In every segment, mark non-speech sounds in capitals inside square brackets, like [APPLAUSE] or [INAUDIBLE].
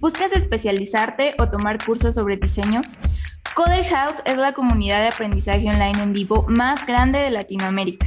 ¿Buscas especializarte o tomar cursos sobre diseño? Coder House es la comunidad de aprendizaje online en vivo más grande de Latinoamérica.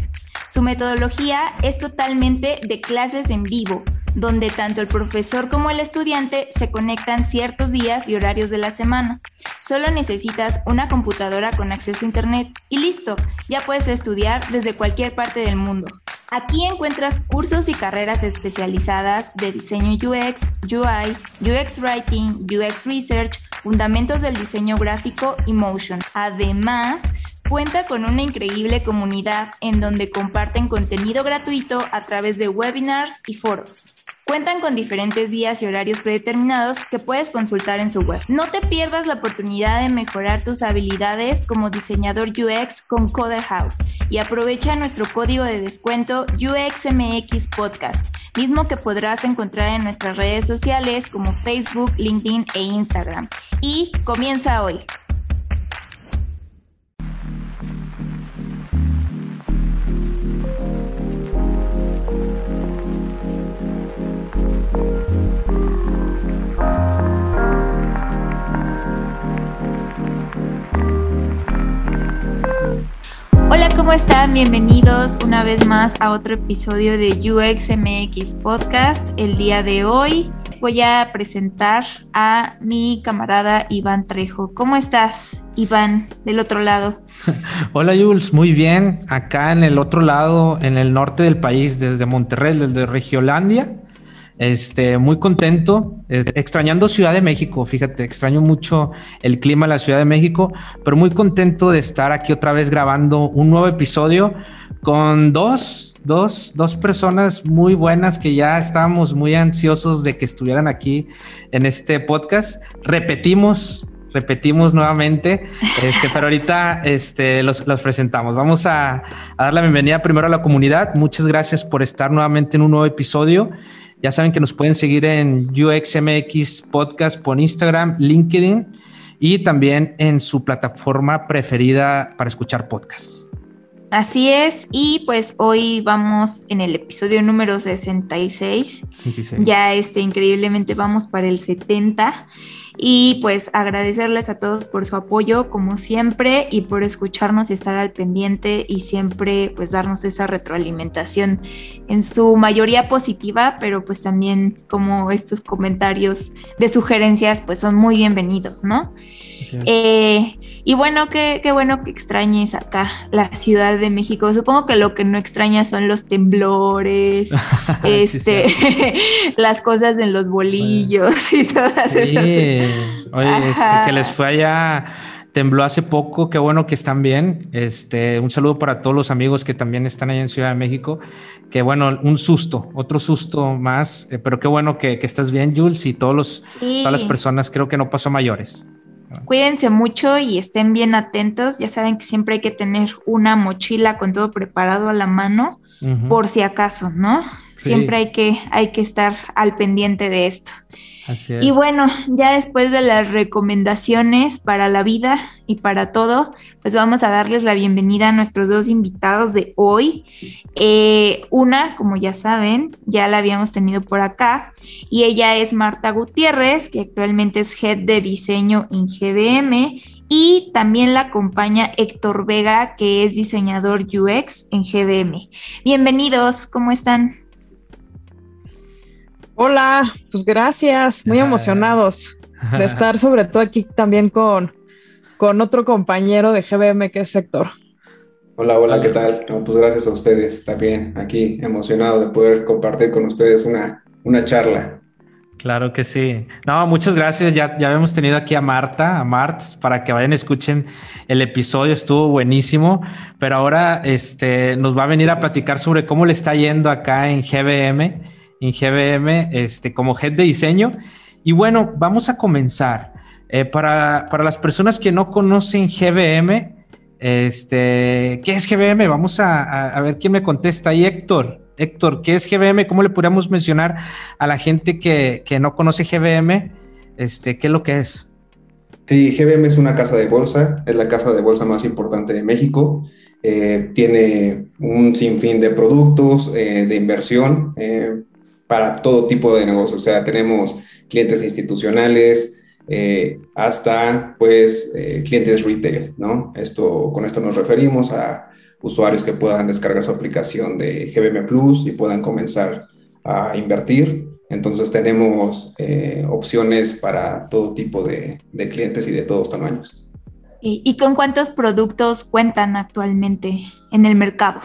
Su metodología es totalmente de clases en vivo, donde tanto el profesor como el estudiante se conectan ciertos días y horarios de la semana. Solo necesitas una computadora con acceso a Internet y listo, ya puedes estudiar desde cualquier parte del mundo. Aquí encuentras cursos y carreras especializadas de diseño UX, UI, UX Writing, UX Research, fundamentos del diseño gráfico y motion. Además, Cuenta con una increíble comunidad en donde comparten contenido gratuito a través de webinars y foros. Cuentan con diferentes días y horarios predeterminados que puedes consultar en su web. No te pierdas la oportunidad de mejorar tus habilidades como diseñador UX con Coder House y aprovecha nuestro código de descuento UXMX Podcast, mismo que podrás encontrar en nuestras redes sociales como Facebook, LinkedIn e Instagram. Y comienza hoy. Hola, ¿cómo están? Bienvenidos una vez más a otro episodio de UXMX Podcast. El día de hoy voy a presentar a mi camarada Iván Trejo. ¿Cómo estás, Iván, del otro lado? [LAUGHS] Hola, Jules, muy bien. Acá en el otro lado, en el norte del país, desde Monterrey, desde Regiolandia. Este, muy contento, extrañando Ciudad de México, fíjate, extraño mucho el clima de la Ciudad de México, pero muy contento de estar aquí otra vez grabando un nuevo episodio con dos, dos, dos personas muy buenas que ya estábamos muy ansiosos de que estuvieran aquí en este podcast. Repetimos, repetimos nuevamente, este, pero ahorita este, los, presentamos. Vamos a, dar la bienvenida primero a la comunidad. Muchas gracias por estar nuevamente en un nuevo episodio. Ya saben que nos pueden seguir en UXMX Podcast por Instagram, LinkedIn y también en su plataforma preferida para escuchar podcasts. Así es, y pues hoy vamos en el episodio número 66. 66. Ya este, increíblemente vamos para el 70 y pues agradecerles a todos por su apoyo como siempre y por escucharnos y estar al pendiente y siempre pues darnos esa retroalimentación en su mayoría positiva, pero pues también como estos comentarios de sugerencias pues son muy bienvenidos, ¿no? Eh, y bueno, qué, bueno que extrañes acá la Ciudad de México. Supongo que lo que no extrañas son los temblores, [LAUGHS] este, [LAUGHS] las cosas en los bolillos [LAUGHS] y todas esas. Oye, este, que les fue allá tembló hace poco, qué bueno que están bien. Este, un saludo para todos los amigos que también están allá en Ciudad de México. Que bueno, un susto, otro susto más, eh, pero qué bueno que, que, estás bien, Jules, y todos los, todas las personas, creo que no pasó mayores. Cuídense mucho y estén bien atentos. Ya saben que siempre hay que tener una mochila con todo preparado a la mano, por si acaso, ¿no? Siempre hay que, hay que estar al pendiente de esto. Y bueno, ya después de las recomendaciones para la vida y para todo, pues vamos a darles la bienvenida a nuestros dos invitados de hoy. Eh, una, como ya saben, ya la habíamos tenido por acá, y ella es Marta Gutiérrez, que actualmente es Head de Diseño en GBM, y también la acompaña Héctor Vega, que es diseñador UX en GBM. Bienvenidos, ¿cómo están? Hola, pues gracias, muy emocionados [LAUGHS] de estar sobre todo aquí también con, con otro compañero de GBM que es Héctor. Hola, hola, ¿qué tal? pues gracias a ustedes también, aquí emocionado de poder compartir con ustedes una, una charla. Claro que sí. No, muchas gracias. Ya, ya habíamos tenido aquí a Marta, a Marts, para que vayan, escuchen el episodio. Estuvo buenísimo. Pero ahora este, nos va a venir a platicar sobre cómo le está yendo acá en GBM en GBM este, como head de diseño. Y bueno, vamos a comenzar. Eh, para, para, las personas que no conocen GBM, este, ¿qué es GBM? Vamos a, a, ver quién me contesta. Y Héctor, Héctor, ¿qué es GBM? ¿Cómo le podríamos mencionar a la gente que, que no conoce GBM? Este, ¿Qué es lo que es? Sí, GBM es una casa de bolsa, es la casa de bolsa más importante de México. Eh, tiene un sinfín de productos eh, de inversión para todo tipo de negocios. O sea, tenemos clientes institucionales eh, hasta pues eh, clientes retail, ¿no? Esto, con esto nos referimos a usuarios que puedan descargar su aplicación de GBM Plus y puedan comenzar a invertir. Entonces tenemos eh, opciones para todo tipo de, clientes y de todos tamaños. ¿Y, con cuántos productos cuentan actualmente en el mercado?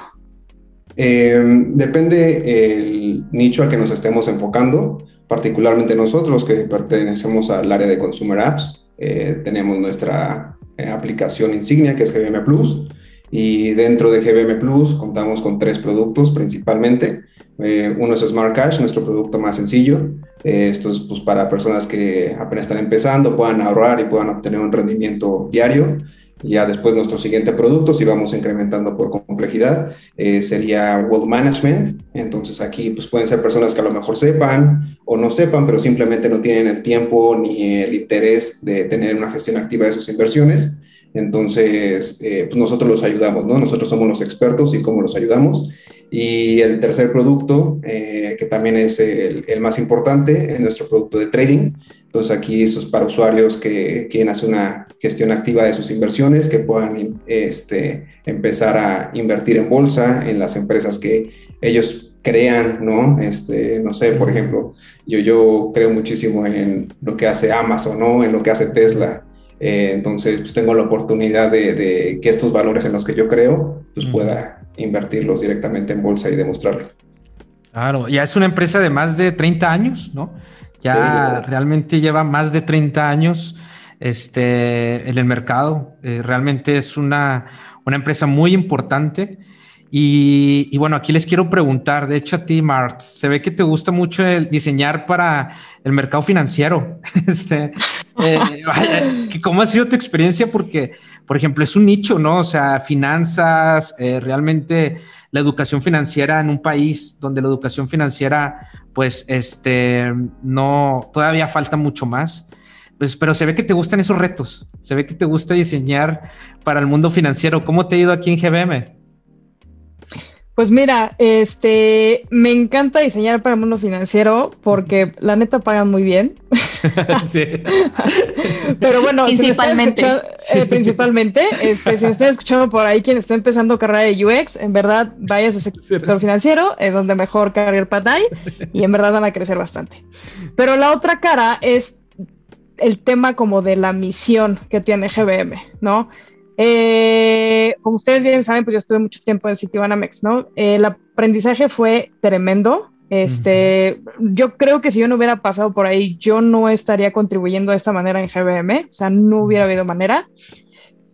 Depende el nicho al que nos estemos enfocando particularmente nosotros que pertenecemos al área de Consumer Apps, eh, tenemos nuestra eh, aplicación insignia que es GBM Plus y dentro de GBM Plus contamos con tres productos principalmente. Eh, uno es Smart Cash, nuestro producto más sencillo. esto es pues, para personas que apenas están empezando, puedan ahorrar y puedan obtener un rendimiento diario. Ya después nuestro siguiente producto, si vamos incrementando por complejidad, eh, sería Wealth Management. Entonces aquí pues pueden ser personas que a lo mejor sepan o no sepan, pero simplemente no tienen el tiempo ni el interés de tener una gestión activa de sus inversiones. Entonces, eh, pues nosotros los ayudamos, ¿no? Nosotros somos los expertos y cómo los ayudamos. Y el tercer producto, eh, que también es el, el, más importante, es nuestro producto de trading. Entonces aquí eso es para usuarios que quieren hacer una gestión activa de sus inversiones, que puedan este, empezar a invertir en bolsa, en las empresas que ellos crean, ¿no? Este, no sé, por ejemplo, yo, yo creo muchísimo en lo que hace Amazon, ¿no? En lo que hace Tesla. Eh, entonces, pues tengo la oportunidad de, que estos valores en los que yo creo, pues pueda invertirlos directamente en bolsa y demostrarlo. Claro, ya es una empresa de más de 30 años, ¿no? Ya realmente lleva más de 30 años este, en el mercado. Eh, realmente es una, una, empresa muy importante. Y, bueno, aquí les quiero preguntar, de hecho a ti, Mart, se ve que te gusta mucho el diseñar para el mercado financiero. [LAUGHS] este, eh, [LAUGHS] ¿Cómo ha sido tu experiencia? Porque, por ejemplo, es un nicho, ¿no? O sea, finanzas, eh, realmente la educación financiera en un país donde la educación financiera, pues, este, no, todavía falta mucho más. Pues, pero se ve que te gustan esos retos, se ve que te gusta diseñar para el mundo financiero. ¿Cómo te ha ido aquí en GBM? Pues mira, este, me encanta diseñar para el mundo financiero porque la neta pagan muy bien. [LAUGHS] sí. [LAUGHS] Pero bueno, principalmente, si eh, principalmente, este, si me están escuchando por ahí quien está empezando carrera de UX, en verdad vayas a ese sector financiero, es donde mejor career path hay y en verdad van a crecer bastante. Pero la otra cara es el tema como de la misión que tiene GBM, ¿no? Eh, como ustedes bien saben, pues yo estuve mucho tiempo en Citibanamex, ¿no? el aprendizaje fue tremendo. Este, yo creo que si yo no hubiera pasado por ahí, yo no estaría contribuyendo de esta manera en GBM, o sea, no hubiera habido manera.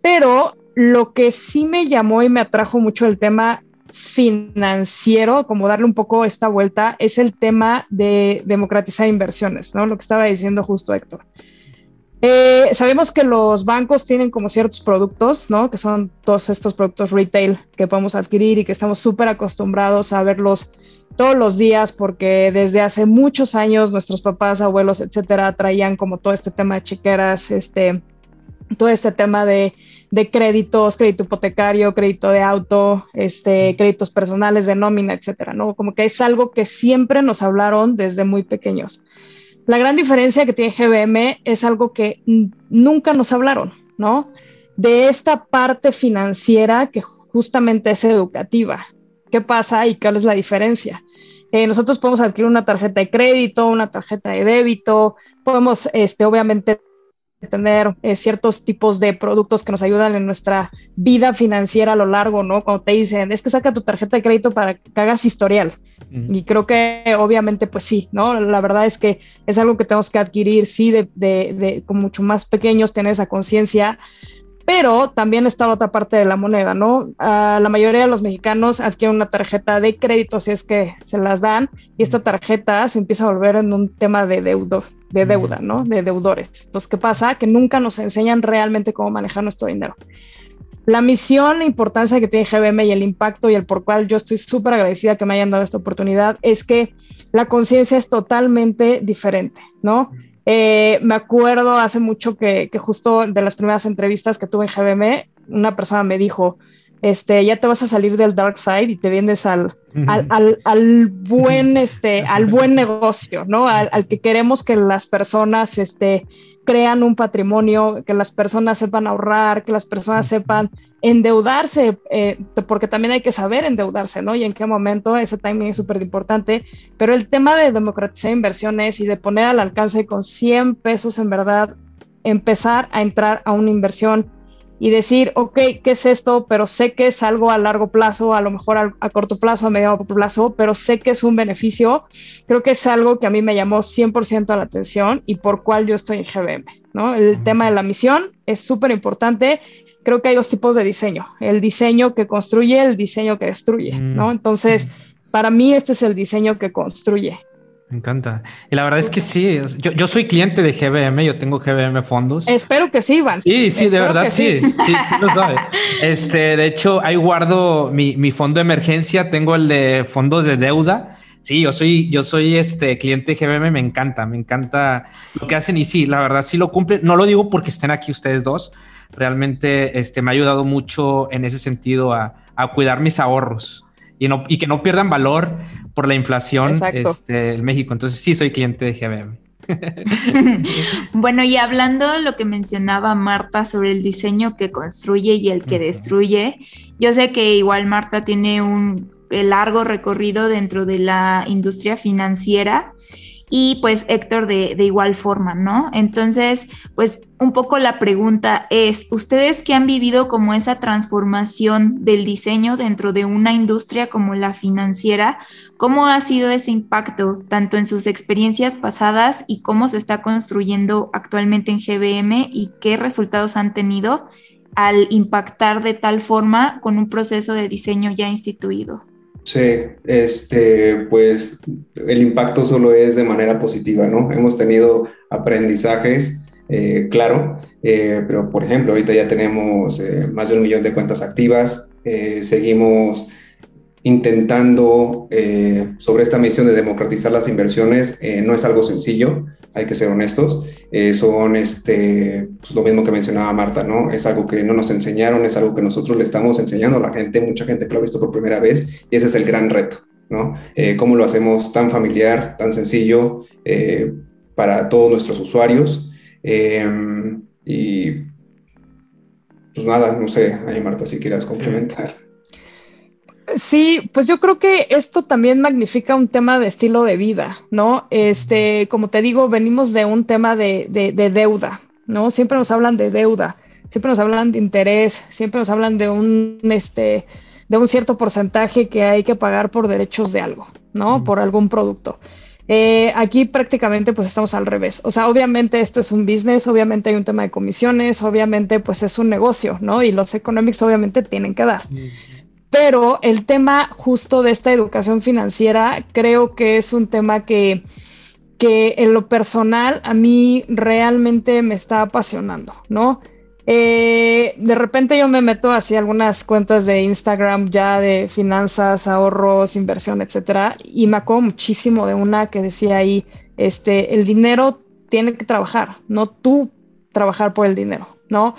Pero lo que sí me llamó y me atrajo mucho el tema financiero, como darle un poco esta vuelta, es el tema de democratizar inversiones, ¿no? Lo que estaba diciendo justo Héctor. Eh, sabemos que los bancos tienen como ciertos productos, ¿no? Que son todos estos productos retail que podemos adquirir y que estamos súper acostumbrados a verlos todos los días porque desde hace muchos años nuestros papás, abuelos, etcétera, traían como todo este tema de chequeras, este, todo este tema de, de créditos, crédito hipotecario, crédito de auto, este, créditos personales de nómina, etcétera, ¿no? Como que es algo que siempre nos hablaron desde muy pequeños. La gran diferencia que tiene GBM es algo que nunca nos hablaron, ¿no? De esta parte financiera que justamente es educativa. ¿Qué pasa y cuál es la diferencia? Eh, nosotros podemos adquirir una tarjeta de crédito, una tarjeta de débito, podemos, este, obviamente, tener eh, ciertos tipos de productos que nos ayudan en nuestra vida financiera a lo largo, ¿no? Cuando te dicen, es que saca tu tarjeta de crédito para que hagas historial. Y creo que obviamente, pues sí, ¿no? La verdad es que es algo que tenemos que adquirir, sí, de, de, de con mucho más pequeños, tener esa conciencia, pero también está la otra parte de la moneda, ¿no? la mayoría de los mexicanos adquieren una tarjeta de crédito si es que se las dan y esta tarjeta se empieza a volver en un tema de deudo, de deuda, ¿no? De deudores. Entonces, ¿qué pasa? Que nunca nos enseñan realmente cómo manejar nuestro dinero. La misión, la importancia que tiene GBM y el impacto y el por cual yo estoy súper agradecida que me hayan dado esta oportunidad es que la conciencia es totalmente diferente, ¿no? Eh, me acuerdo hace mucho que, justo de las primeras entrevistas que tuve en GBM, una persona me dijo, este, ya te vas a salir del dark side y te vienes al, al, al, buen, este, al buen [LAUGHS] negocio, ¿no? Al, al, que queremos que las personas, este, crean un patrimonio, que las personas sepan ahorrar, que las personas sepan endeudarse, eh, porque también hay que saber endeudarse, ¿no? Y en qué momento, ese timing es súper importante, pero el tema de democratizar inversiones y de poner al alcance con 100 pesos en verdad, empezar a entrar a una inversión y decir, ok, ¿qué es esto? Pero sé que es algo a largo plazo, a lo mejor a, corto plazo, a medio plazo, pero sé que es un beneficio. Creo que es algo que a mí me llamó 100% a la atención y por cual yo estoy en GBM, ¿no? El tema de la misión es súper importante. Creo que hay dos tipos de diseño, el diseño que construye, el diseño que destruye, ¿no? Entonces, para mí este es el diseñlo que construye. Me encanta. Y la verdad es que sí, yo, soy cliente de GBM, yo tengo GBM fondos. Espero que sí, Iván. Sí, sí, de verdad, sí. Sí, lo sabe. [LAUGHS] Este, de hecho, ahí guardo mi, fondo de emergencia, tengo el de fondos de deuda. Sí, yo soy, yo soy este cliente de GBM, me encanta, me encanta lo que hacen y sí, la verdad sí lo cumple. No lo digo porque estén aquí ustedes dos, realmente este, me ha ayudado mucho en ese sentido a, a cuidar mis ahorros y, no, y que no pierdan valor por la inflación este, en México. Entonces sí soy cliente de GBM. [LAUGHS] bueno, y hablando lo que mencionaba Marta sobre el diseño que construye y el que destruye, yo sé que igual Marta tiene un largo recorrido dentro de la industria financiera y pues Héctor de, igual forma, ¿no? Entonces, pues un poco la pregunta es, ¿ustedes que han vivido como esa transformación del diseño dentro de una industria como la financiera, cómo ha sido ese impacto tanto en sus experiencias pasadas y cómo se está construyendo actualmente en GBM y qué resultados han tenido al impactar de tal forma con un proceso de diseño ya instituido? Sí, este, pues el impacto solo es de manera positiva, ¿no? Hemos tenido aprendizajes, eh, claro, eh, pero por ejemplo, ahorita ya tenemos eh, más de un millón de cuentas activas, seguimos intentando eh, sobre esta misión de democratizar las inversiones. Eh, no es algo sencillo, hay que ser honestos. Eh, son este, pues, lo mismo que mencionaba Marta, ¿no? Es algo que no nos enseñaron, es algo que nosotros le estamos enseñando a la gente, mucha gente que lo ha visto por primera vez, y ese es el gran reto, ¿no? ¿Cómo lo hacemos tan familiar, tan sencillo para todos nuestros usuarios? y pues nada, no sé, ahí Marta, si quieras complementar. Sí, pues yo creo que esto también magnifica un tema de estilo de vida, ¿no? Este, como te digo, venimos de un tema de, deuda, ¿no? Siempre nos hablan de deuda, siempre nos hablan de interés, siempre nos hablan de un, este, de un cierto porcentaje que hay que pagar por derechos de algo, ¿no? Por algún producto. Eh, aquí prácticamente pues estamos al revés. O sea, obviamente esto es un business, obviamente hay un tema de comisiones, obviamente pues es un negocio, ¿no? Y los economics obviamente tienen que dar. Pero el tema justo de esta educación financiera creo que es un tema que, en lo personal a mí realmente me está apasionando, ¿no? Eh, de repente yo me meto hacia algunas cuentas de Instagram ya de finanzas, ahorros, inversión, etcétera, y me acuerdo muchísimo de una que decía ahí, este, el dinero tiene que trabajar, no tú trabajar por el dinero. ¿No?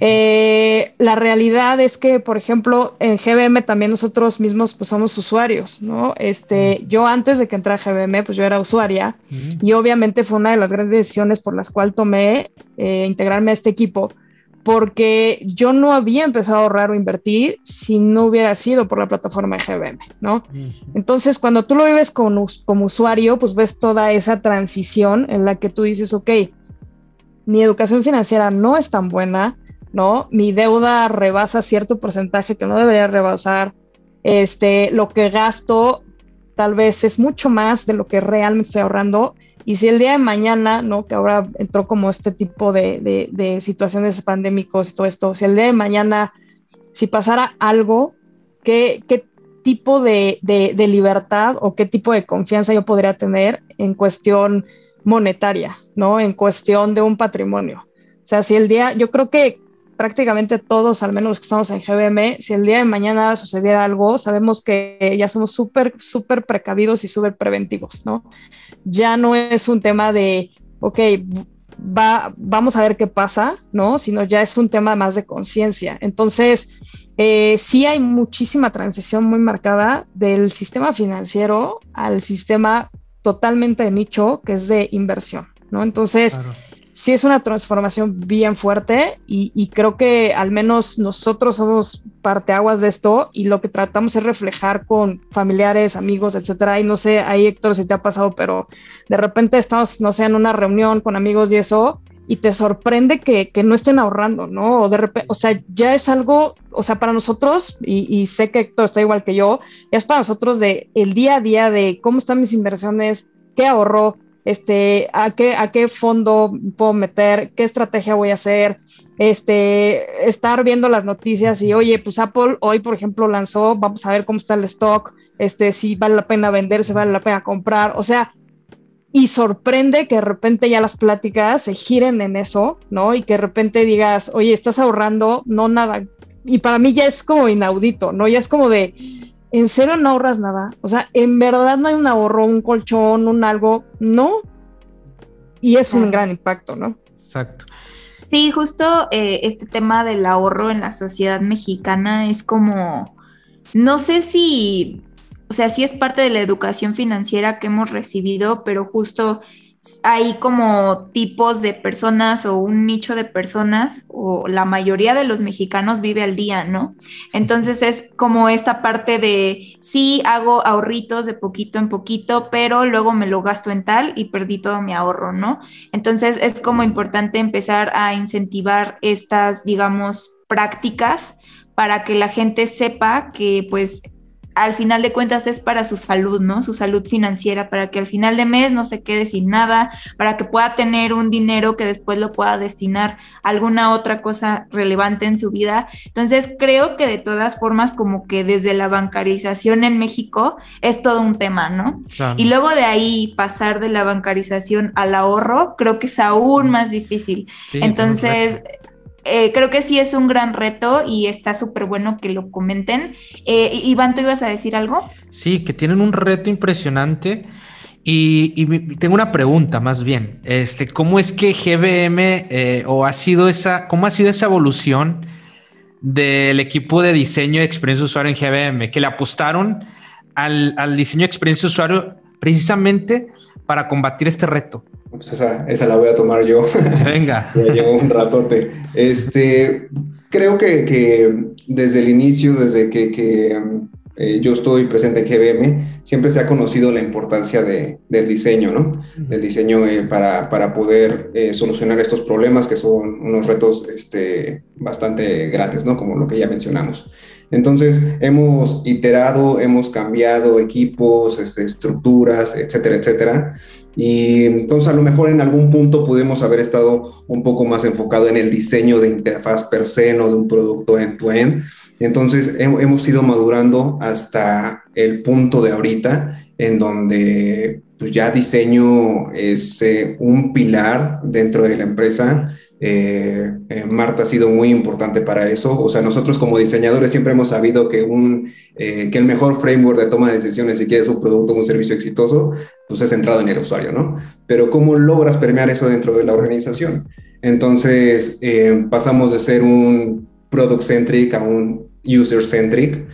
Eh, la realidad es que, por ejemplo, en GBM también nosotros mismos pues somos usuarios, ¿no? Este, yo antes de que entrara a GBM, pues yo era usuaria y obviamente fue una de las grandes decisiones por las cuales tomé eh, integrarme a este equipo porque yo no había empezado a ahorrar o invertir si no hubiera sido por la plataforma de GBM, ¿no? Entonces, cuando tú lo vives como, como usuario, pues ves toda esa transición en la que tú dices, ok, mi educación financiera no es tan buena, ¿no? Mi deuda rebasa cierto porcentaje que no debería rebasar. Este, lo que gasto tal vez es mucho más de lo que realmente estoy ahorrando. Y si el día de mañana, ¿no? Que ahora entró como este tipo de, situaciones pandémicos y todo esto, si el día de mañana, si pasara algo, ¿qué, qué tipo de, de libertad o qué tipo de confianza yo podría tener en cuestión monetaria, ¿no? En cuestión de un patrimonio. O sea, si el día, yo creo que prácticamente todos, al menos los que estamos en GBM, si el día de mañana sucediera algo, sabemos que ya somos súper, súper precavidos y súper preventivos, ¿no? Ya no es un tema de, ok, va, vamos a ver qué pasa, ¿no? Sino ya es un tema más de conciencia. Entonces, eh, sí hay muchísima transición muy marcada del sistema financiero al sistema totalmente de nicho, que es de inversión, ¿no? Entonces, sí es una transformación bien fuerte y, creo que al menos nosotros somos parteaguas de esto y lo que tratamos es reflejar con familiares, amigos, etcétera. Y no sé, ahí Héctor, si te ha pasado, pero de repente estamos, no sé, en una reunión con amigos y eso, y te sorprende que, no estén ahorrando, ¿no? O de repente, o sea, ya es algo, o sea, para nosotros, y, y, sé que Héctor está igual que yo, ya es para nosotros de el día a día de cómo están mis inversiones, qué ahorro, este, a qué, a qué fondo puedo meter, qué estrategia voy a hacer, este, estar viendo las noticias y, oye, pues Apple hoy, por ejemplo, lanzó, vamos a ver cómo está el stock, este, si vale la pena vender, si vale la pena comprar, o sea, y sorprende que de repente ya las pláticas se giren en eso, ¿no? Y que de repente digas, oye, estás ahorrando, no nada. Y para mí ya es como inaudito, ¿no? Ya es como de, ¿en serio no ahorras nada? O sea, ¿en verdad no hay un ahorro, un colchón, un algo? No. Y es un gran impacto, ¿no? Exacto. Sí, justo eh, este tema del ahorro en la sociedad mexicana es como, no sé si, o sea, sí es parte de la educación financiera que hemos recibido, pero justo hay como tipos de personas o un nicho de personas o la mayoría de los mexicanos vive al día, ¿no? Entonces es como esta parte de sí hago ahorritos de poquito en poquito, pero luego me lo gasto en tal y perdí todo mi ahorro, ¿no? Entonces es como importante empezar a incentivar estas, digamos, prácticas para que la gente sepa que pues al final de cuentas es para su salud, ¿no? Su salud financiera, para que al final de mes no se quede sin nada, para que pueda tener un dinero que después lo pueda destinar a alguna otra cosa relevante en su vida. Entonces, creo que de todas formas, como que desde la bancarización en México es todo un tema, ¿no? Y luego de ahí pasar de la bancarización al ahorro, creo que es aún más difícil. Entonces, eh, creo que sí es un gran reto y está súper bueno que lo comenten. Eh, Iván, ¿tú ibas a decir algo? Sí, que tienen un reto impresionante. Y, tengo una pregunta más bien. Este, ¿Cómo es que GBM eh, o ha sido esa, cómo ha sido esa evolución del equipo de diseño de experiencia usuario en GBM? Que le apostaron al, al diseño de experiencia usuario precisamente para combatir este reto. Pues esa, esa la voy a tomar yo. Venga. [LAUGHS] ya llevo un ratote. Este, creo que, que desde el inicio, desde que, que eh, yo estoy presente en GBM, siempre se ha conocido la importancia de, del diseño, ¿no? Del diseño eh, para, para, poder eh, solucionar estos problemas que son unos retos este, bastante grandes, ¿no? Como lo que ya mencionamos. Entonces, hemos iterado, hemos cambiado equipos, este, estructuras, etcétera, etcétera. Y entonces a lo mejor en algún punto pudimos haber estado un poco más enfocado en el diseño de interfaz per se, no de un producto end-to-end. Entonces hemos ido madurando hasta el punto de ahorita en donde pues ya diseño es eh, un pilar dentro de la empresa eh, eh, Marta ha sido muy importante para eso. O sea, nosotros como diseñadores siempre hemos sabido que, un, eh, que el mejor framework de toma de decisiones si quieres un producto o un servicio exitoso, pues es centrado en el usuario, ¿no? Pero ¿cómo logras permear eso dentro de la organización? Entonces, pasamos de ser un product-centric a un user-centric.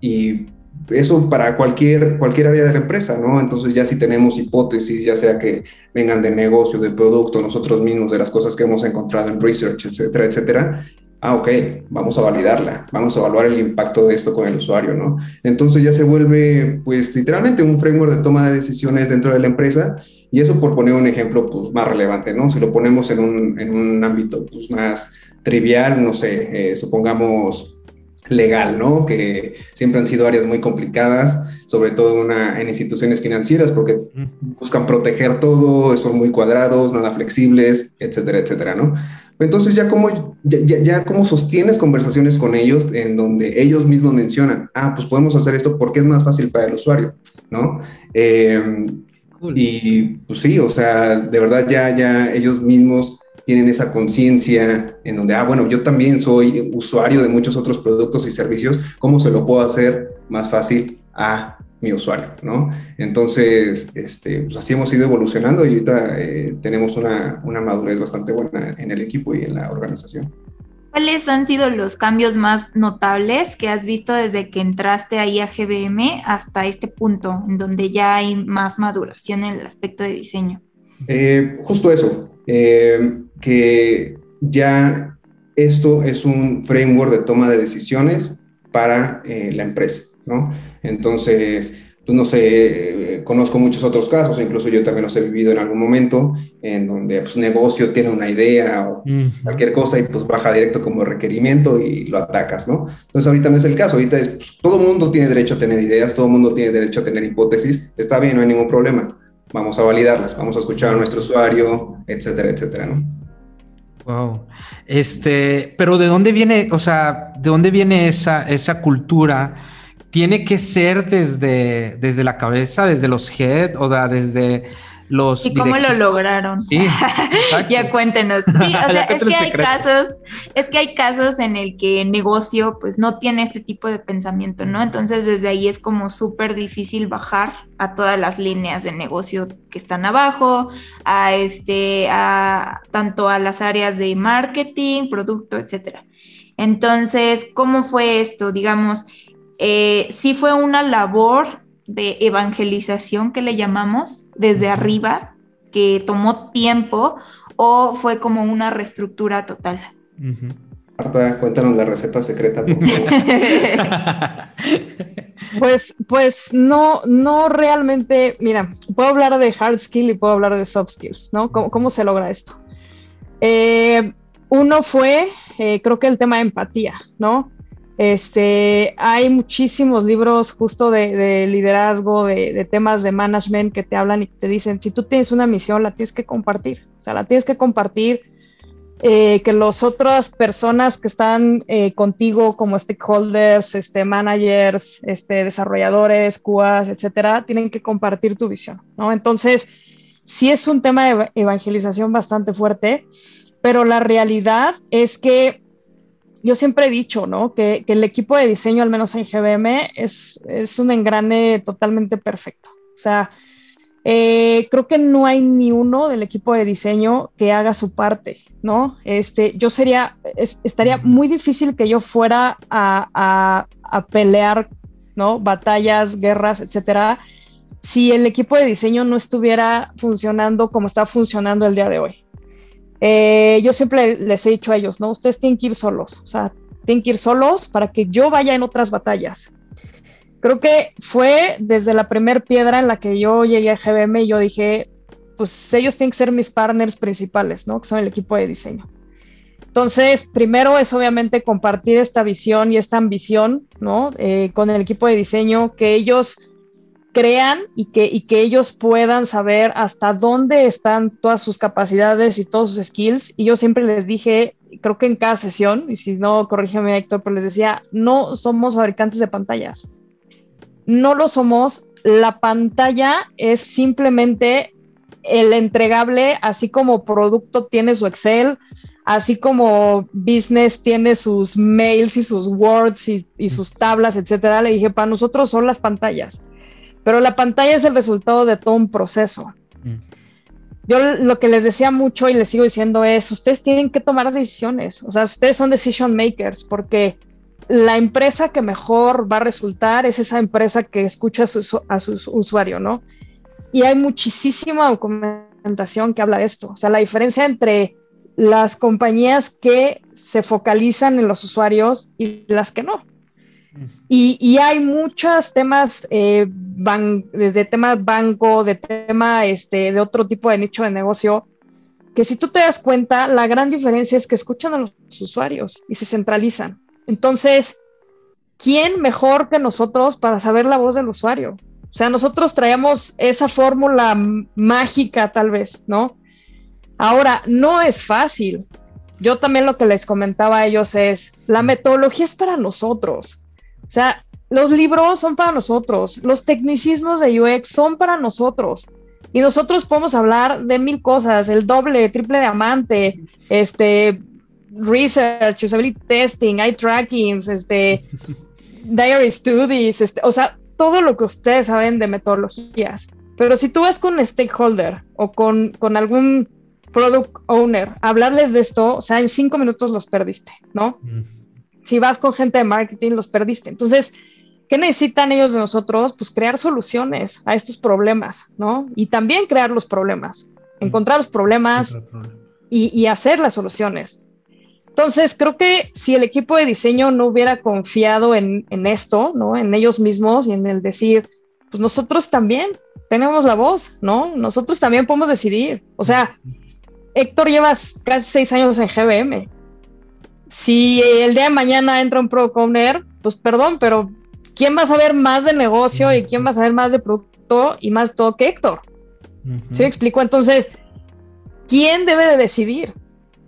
y eso para cualquier, cualquier área de la empresa, ¿no? Entonces ya si tenemos hipótesis, ya sea que vengan de negocio, de producto, nosotros mismos, de las cosas que hemos encontrado en research, etcétera, etcétera, ah, ok, vamos a validarla, vamos a evaluar el impacto de esto con el usuario, ¿no? Entonces ya se vuelve, pues, literalmente un framework de toma de decisiones dentro de la empresa y eso por poner un ejemplo, pues, más relevante, ¿no? Si lo ponemos en un, en un ámbito, pues, más trivial, no sé, eh, supongamos legal, ¿no? Que siempre han sido áreas muy complicadas, sobre todo en instituciones financieras, porque buscan proteger todo, son muy cuadrados, nada flexibles, etcétera, etcétera, ¿no? Entonces ya como, ya, ya como sostienes conversaciones con ellos en donde ellos mismos mencionan, ah, pues podemos hacer esto porque es más fácil para el usuario, ¿no? Em, y pues sí, o sea, de verdad ya, ya ellos mismos tienen esa conciencia en donde, ah, bueno, yo también soy usuario de muchos otros productos y servicios, ¿cómo se lo puedo hacer más fácil a mi usuario, ¿no? Entonces, este, pues así hemos ido evolucionando y ahorita eh, tenemos una, una, madurez bastante buena en el equipo y en la organización. ¿Cuáles han sido los cambios más notables que has visto desde que entraste ahí a GBM hasta este punto, en donde ya hay más maduración en el aspecto de diseño? Eh, justo eso, eh, que ya esto es un framework de toma de decisiones para eh, la empresa, ¿no? Entonces, pues no sé, eh, conozco muchos otros casos, incluso yo también los he vivido en algún momento, en donde pues negocio tiene una idea o cualquier cosa y pues baja directo como requerimiento y lo atacas, ¿no? Entonces ahorita no es el caso, ahorita es, pues, todo mundo tiene derecho a tener ideas, todo mundo tiene derecho a tener hipótesis, está bien, no hay ningún problema, vamos a validarlas, vamos a escuchar a nuestro usuario, etcétera, etcétera, ¿no? Wow. Este, pero ¿de dónde viene, o sea, de dónde viene esa, esa cultura? tiene que ser desde, desde la cabeza, desde los head o desde los... ¿Y cómo lo lograron? Sí, [LAUGHS] ya cuéntenos. Sí, o [LAUGHS] sea, es que hay casos, es que hay casos en el que el negocio pues no tiene este tipo de pensamiento, ¿no? Entonces desde ahí es como súper difícil bajar a todas las líneas de negocio que están abajo, a este, a tanto a las áreas de marketing, producto, etcétera. Entonces, ¿cómo fue esto? Digamos, eh, sí fue una labor de evangelización que le llamamos desde arriba, que tomó tiempo, o fue como una reestructura total. Marta, cuéntanos la receta secreta. [LAUGHS] pues, pues no, no realmente, mira, puedo hablar de hard skill y puedo hablar de soft skills, ¿no? ¿Cómo, se logra esto? Eh, uno fue, eh, creo que el tema de empatía, ¿no? Este, hay muchísimos libros justo de, liderazgo, de, temas de management que te hablan y te dicen, si tú tienes una misión, la tienes que compartir. O sea, la tienes que compartir, eh, que las otras personas que están eh, contigo como stakeholders, este, managers, este, desarrolladores, QAs, etcétera, tienen que compartir tu visión, ¿no? Entonces, sí es un tema de evangelización bastante fuerte, pero la realidad es que yo siempre he dicho, ¿no? Que, el equipo de diseño, al menos en GBM, es, es un engrane totalmente perfecto. O sea, eh, creo que no hay ni uno del equipo de diseño que haga su parte, ¿no? Este, yo sería, estaría muy difícil que yo fuera a, a, pelear, ¿no? Batallas, guerras, etcétera, si el equipo de diseño no estuviera funcionando como está funcionando el día de hoy. Eh, yo siempre les he dicho a ellos, ¿no? Ustedes tienen que ir solos, o sea, tienen que ir solos para que yo vaya en otras batallas. Creo que fue desde la primera piedra en la que yo llegué a GBM y yo dije, pues ellos tienen que ser mis partners principales, ¿no? Que son el equipo de diseño. Entonces, primero es obviamente compartir esta visión y esta ambición, ¿no? Eh, con el equipo de diseño, que ellos crean y que, y que ellos puedan saber hasta dónde están todas sus capacidades y todos sus skills. Y yo siempre les dije, creo que en cada sesión, y si no, corrígeme Héctor, pero les decía, no somos fabricantes de pantallas. No lo somos. La pantalla es simplemente el entregable, así como producto tiene su Excel, así como business tiene sus mails y sus words y, sus tablas, etcétera. Le dije, para nosotros son las pantallas pero la pantalla es el resultado de todo un proceso. Mm. Yo lo que les decía mucho y les sigo diciendo es, ustedes tienen que tomar decisiones, o sea, ustedes son decision makers, porque la empresa que mejor va a resultar es esa empresa que escucha a su, a usuario, ¿no? Y hay muchísima documentación que habla de esto, o sea, la diferencia entre las compañías que se focalizan en los usuarios y las que no. Y, hay muchos temas eh, de, tema banco, de tema este, de otro tipo de nicho de negocio, que si tú te das cuenta, la gran diferencia es que escuchan a los usuarios y se centralizan. Entonces, ¿quién mejor que nosotros para saber la voz del usuario? O sea, nosotros traemos esa fórmula mágica tal vez, ¿no? Ahora, no es fácil. Yo también lo que les comentaba a ellos es, la metodología es para nosotros. O sea, los libros son para nosotros, los tecnicismos de UX son para nosotros. Y nosotros podemos hablar de mil cosas, el doble, triple diamante, este, research, usability testing, eye trackings, este, [LAUGHS] diary studies, este, o sea, todo lo que ustedes saben de metodologías. Pero si tú vas con un stakeholder o con, con algún product owner, hablarles de esto, o sea, en cinco minutos los perdiste, ¿no? Si vas con gente de marketing, los perdiste. Entonces, ¿qué necesitan ellos de nosotros? Pues crear soluciones a estos problemas, ¿no? Y también crear los problemas, encontrar los problemas y, hacer las soluciones. Entonces, creo que si el equipo de diseño no hubiera confiado en, en esto, ¿no? En ellos mismos y en el decir, pues nosotros también tenemos la voz, ¿no? Nosotros también podemos decidir. O sea, Héctor lleva casi seis años en GBM. Si el día de mañana entra un Pro Owner, pues perdón, pero ¿quién va a saber más de negocio y quién va a saber más de producto y más todo que Héctor? ¿Sí me explico? Entonces, ¿quién debe de decidir?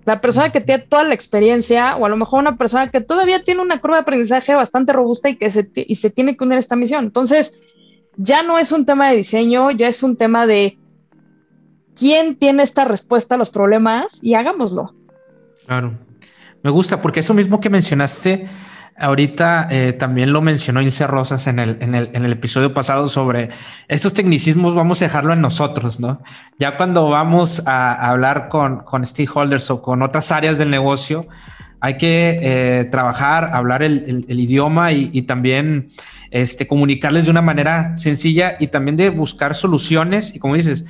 La persona que tiene toda la experiencia o a lo mejor una persona que todavía tiene una curva de aprendizaje bastante robusta y que se, y se tiene que unir a esta misión. Entonces, ya no es un tema de diseño, ya es un tema de quién tiene esta respuesta a los problemas y hagámoslo. Claro. Me gusta porque eso mismo que mencionaste ahorita eh, también lo mencionó Ilse Rosas en el, en, el, en el episodio pasado sobre estos tecnicismos, vamos a dejarlo en nosotros, ¿no? Ya cuando vamos a, hablar con, con stakeholders o con otras áreas del negocio, hay que eh, trabajar, hablar el, el, idioma y, y, también este, comunicarles de una manera sencilla y también de buscar soluciones y como dices,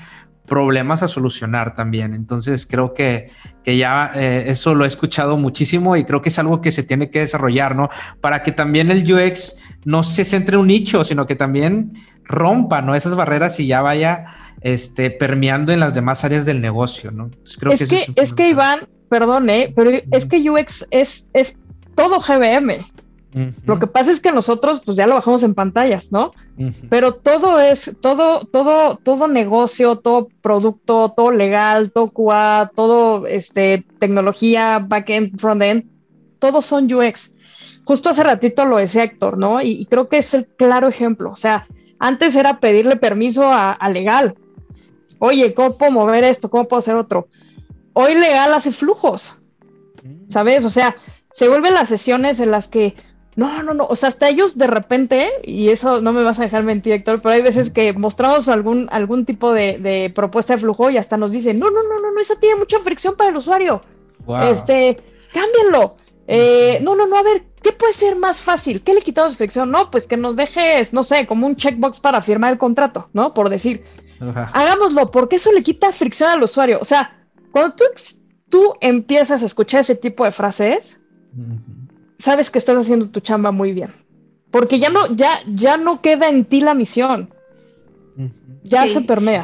problemas a solucionar también. Entonces creo que, que ya eh, eso lo he escuchado muchísimo y creo que es algo que se tiene que desarrollar, ¿no? Para que también el UX no se centre en un nicho, sino que también rompa, ¿no? Esas barreras y ya vaya este, permeando en las demás áreas del negocio, ¿no? creo es que, es, que Iván, perdone, pero es que UX es, es todo GBM. Lo que pasa es que nosotros, pues ya lo bajamos en pantallas, ¿no? Pero todo es, todo, todo, todo negocio, todo producto, todo legal, todo QA, todo este, tecnología, backend, frontend, todos son UX. Justo hace ratito lo decía Héctor, ¿no? Y, creo que es el claro ejemplo. O sea, antes era pedirle permiso a, a legal. Oye, ¿cómo puedo mover esto? ¿Cómo puedo hacer otro? Hoy legal hace flujos, ¿sabes? O sea, se vuelven las sesiones en las que no, no, no, o sea, hasta ellos de repente, y eso no me vas a dejar mentir, Héctor, pero hay veces que mostramos algún, algún tipo de, propuesta de flujo y hasta nos dicen, no, no, no, no, no, eso tiene mucha fricción para el usuario. Este, cámbienlo. Eh, no, no, no, a ver, ¿qué puede ser más fácil? ¿Qué le quitamos fricción? No, pues que nos dejes, no sé, como un checkbox para firmar el contrato, ¿no? Por decir, hagámoslo, porque eso le quita fricción al usuario. O sea, cuando tú, tú empiezas a escuchar ese tipo de frases, sabes que estás haciendo tu chamba muy bien. Porque ya no, ya, ya no queda en ti la misión. Ya se permea.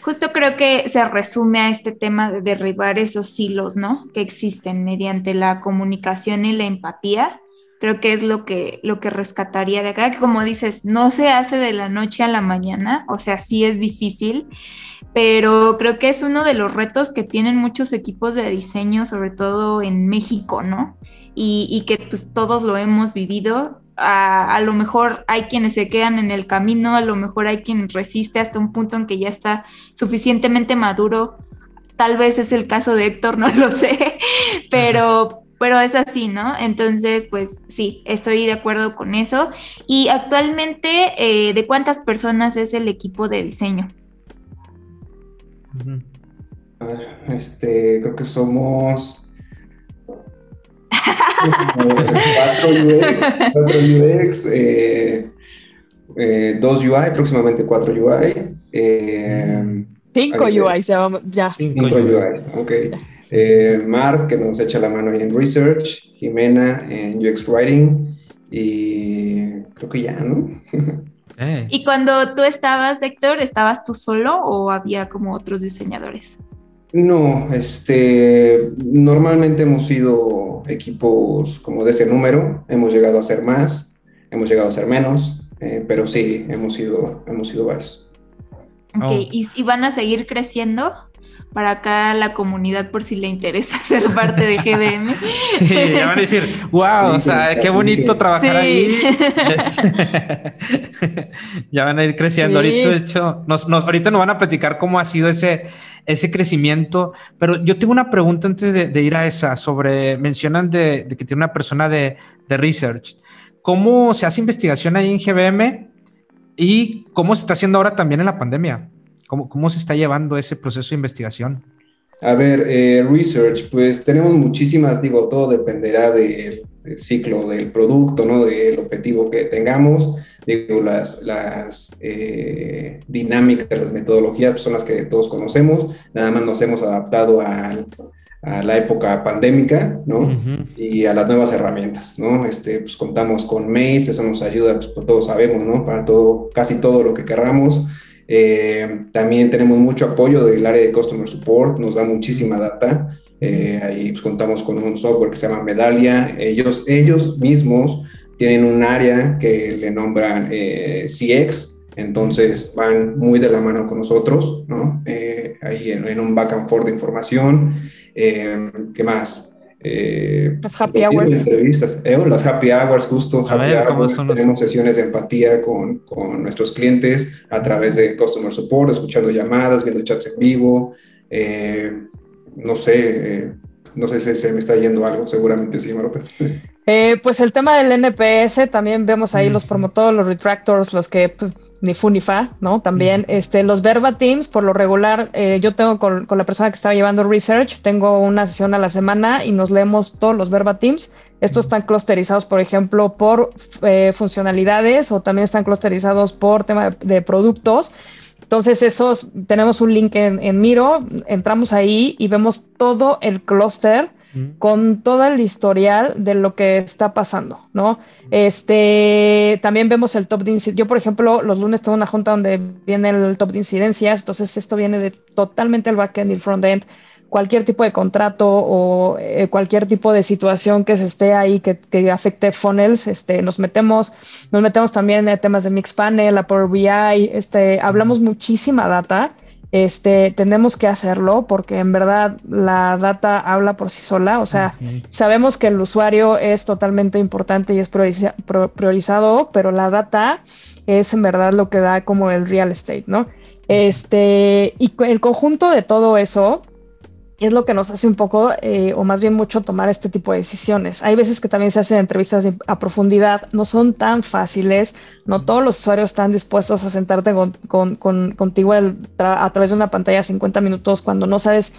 Justo creo que se resume a este tema de derribar esos hilos, ¿no? Que existen mediante la comunicación y la empatía. Creo que es lo que, lo que rescataría de acá, que como dices, no se hace de la noche a la mañana, o sea, sí es difícil, pero creo que es uno de los retos que tienen muchos equipos de diseño, sobre todo en México, ¿no? Y, que pues todos lo hemos vivido. A, lo mejor hay quienes se quedan en el camino, a lo mejor hay quien resiste hasta un punto en que ya está suficientemente maduro. Tal vez es el caso de Héctor, [LAUGHS] no lo sé, pero, pero es así, ¿no? Entonces, pues sí, estoy de acuerdo con eso. Y actualmente, eh, ¿de cuántas personas es el equipo de diseño? A ver, este, creo que somos cuatro UX, eh, eh, dos UI, próximamente cuatro UI. Eh, cinco UI, ya. Cinco, UI, ok. Mark, que nos echa la mano ahí en Research, Jimena en UX Writing y creo que ya, ¿no? ¿Y cuando tú estabas, Héctor, estabas tú solo o había como otros diseñadores? No, este, normalmente hemos sido equipos como de ese número, hemos llegado a ser más, hemos llegado a ser menos, eh, pero sí, hemos sido, hemos sido varios. Ok, oh. ¿Y, van a seguir creciendo? Para acá la comunidad por si le interesa [LAUGHS] ser parte de GBM. Sí, ya van a decir, wow, o sea, qué bonito trabajar ahí. [LAUGHS] ya van a ir creciendo. Ahorita, de hecho, nos, ahorita nos van a platicar cómo ha sido ese, ese crecimiento. Pero yo tengo una pregunta antes de, ir a esa sobre, mencionan de, que tiene una persona de, de, research. ¿Cómo se hace investigación ahí en GBM y cómo se está haciendo ahora también en la pandemia? ¿Cómo, cómo se está llevando ese proceso de investigación? A ver, eh, research, pues tenemos muchísimas, digo, todo dependerá del, ciclo del producto, ¿no? Del objetivo que tengamos. Digo, las, las eh, dinámicas, las metodologías pues, son las que todos conocemos, nada más nos hemos adaptado al, a la época pandémica, ¿no? Y a las nuevas herramientas, ¿no? Este, pues contamos con Maze, eso nos ayuda, pues, pues todos sabemos, ¿no? Para todo, casi todo lo que querramos. Eh, también tenemos mucho apoyo del área de Customer Support, nos da muchísima data. Eh, ahí pues, contamos con un software que se llama Medalia. Ellos, ellos mismos tienen un área que le nombran eh, CX, entonces van muy de la mano con nosotros, ¿no? Ahí en, un back and forth de información. ¿Qué más? Las happy hours. Entrevistas. las happy hours, justo. happy hours. Tenemos sesiones de empatía con, con, nuestros clientes a través de Customer Support, escuchando llamadas, viendo chats en vivo no sé, eh, no sé si se me está yendo algo, seguramente sí, Marta. [LAUGHS] Eh, pues el tema del NPS, también vemos ahí los promotores, los retractors, los que pues ni fu ni fa, ¿no? También este, los verba teams, por lo regular, eh, yo tengo con, la persona que estaba llevando research, tengo una sesión a la semana y nos leemos todos los verba teams. Estos están clusterizados, por ejemplo, por funcionalidades o también están clusterizados por tema de productos. Entonces, esos, tenemos un link en, Miro, entramos ahí y vemos todo el clúster con todo el historial de lo que está pasando, ¿no? Este, también vemos el top de incidencias. Yo, por ejemplo, los lunes tengo una junta donde viene el top de incidencias, entonces esto viene de totalmente el backend y el frontend cualquier tipo de contrato o eh, cualquier tipo de situación que se esté ahí que, afecte funnels, este, nos metemos, nos metemos también en temas de Mix Panel, a Power BI, este, hablamos muchísima data, este, tenemos que hacerlo porque en verdad la data habla por sí sola, o sea, sabemos que el usuario es totalmente importante y es priorizado, pero la data es en verdad lo que da como el real estate, ¿no? Este, y el conjunto de todo eso, es lo que nos hace un poco, eh, o más bien mucho, tomar este tipo de decisiones. Hay veces que también se hacen entrevistas a profundidad, no son tan fáciles, no todos los usuarios están dispuestos a sentarte con, contigo a través de una pantalla 50 minutos cuando no sabes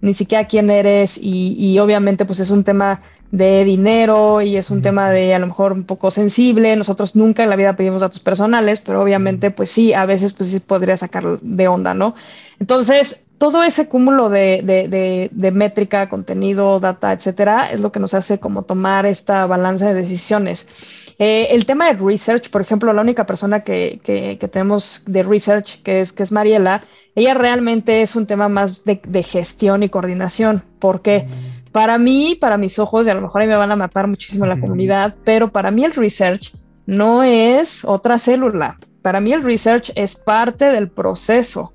ni siquiera quién eres y, obviamente pues es un tema de dinero y es un tema de a lo mejor un poco sensible. Nosotros nunca en la vida pedimos datos personales, pero obviamente pues sí, a veces pues sí podría sacar de onda, ¿no? Entonces, todo ese cúmulo de, métrica, contenido, data, etcétera, es lo que nos hace como tomar esta balanza de decisiones. Eh, el tema de research, por ejemplo, la única persona que, tenemos de research, que es, que es Mariela, ella realmente es un tema más de, gestión y coordinación, porque mm. para mí, para mis ojos, y a lo mejor ahí me van a matar muchísimo la comunidad, pero para mí el research no es otra célula. Para mí el research es parte del proceso.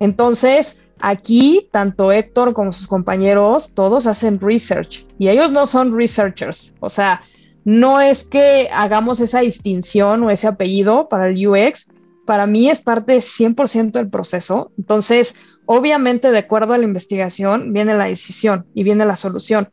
Entonces, Aquí, tanto Héctor como sus compañeros, todos hacen research y ellos no son researchers. O sea, no es que hagamos esa distinción o ese apellido para el UX. Para mí es parte 100% del proceso. Entonces, obviamente, de acuerdo a la investigación, viene la decisión y viene la solución.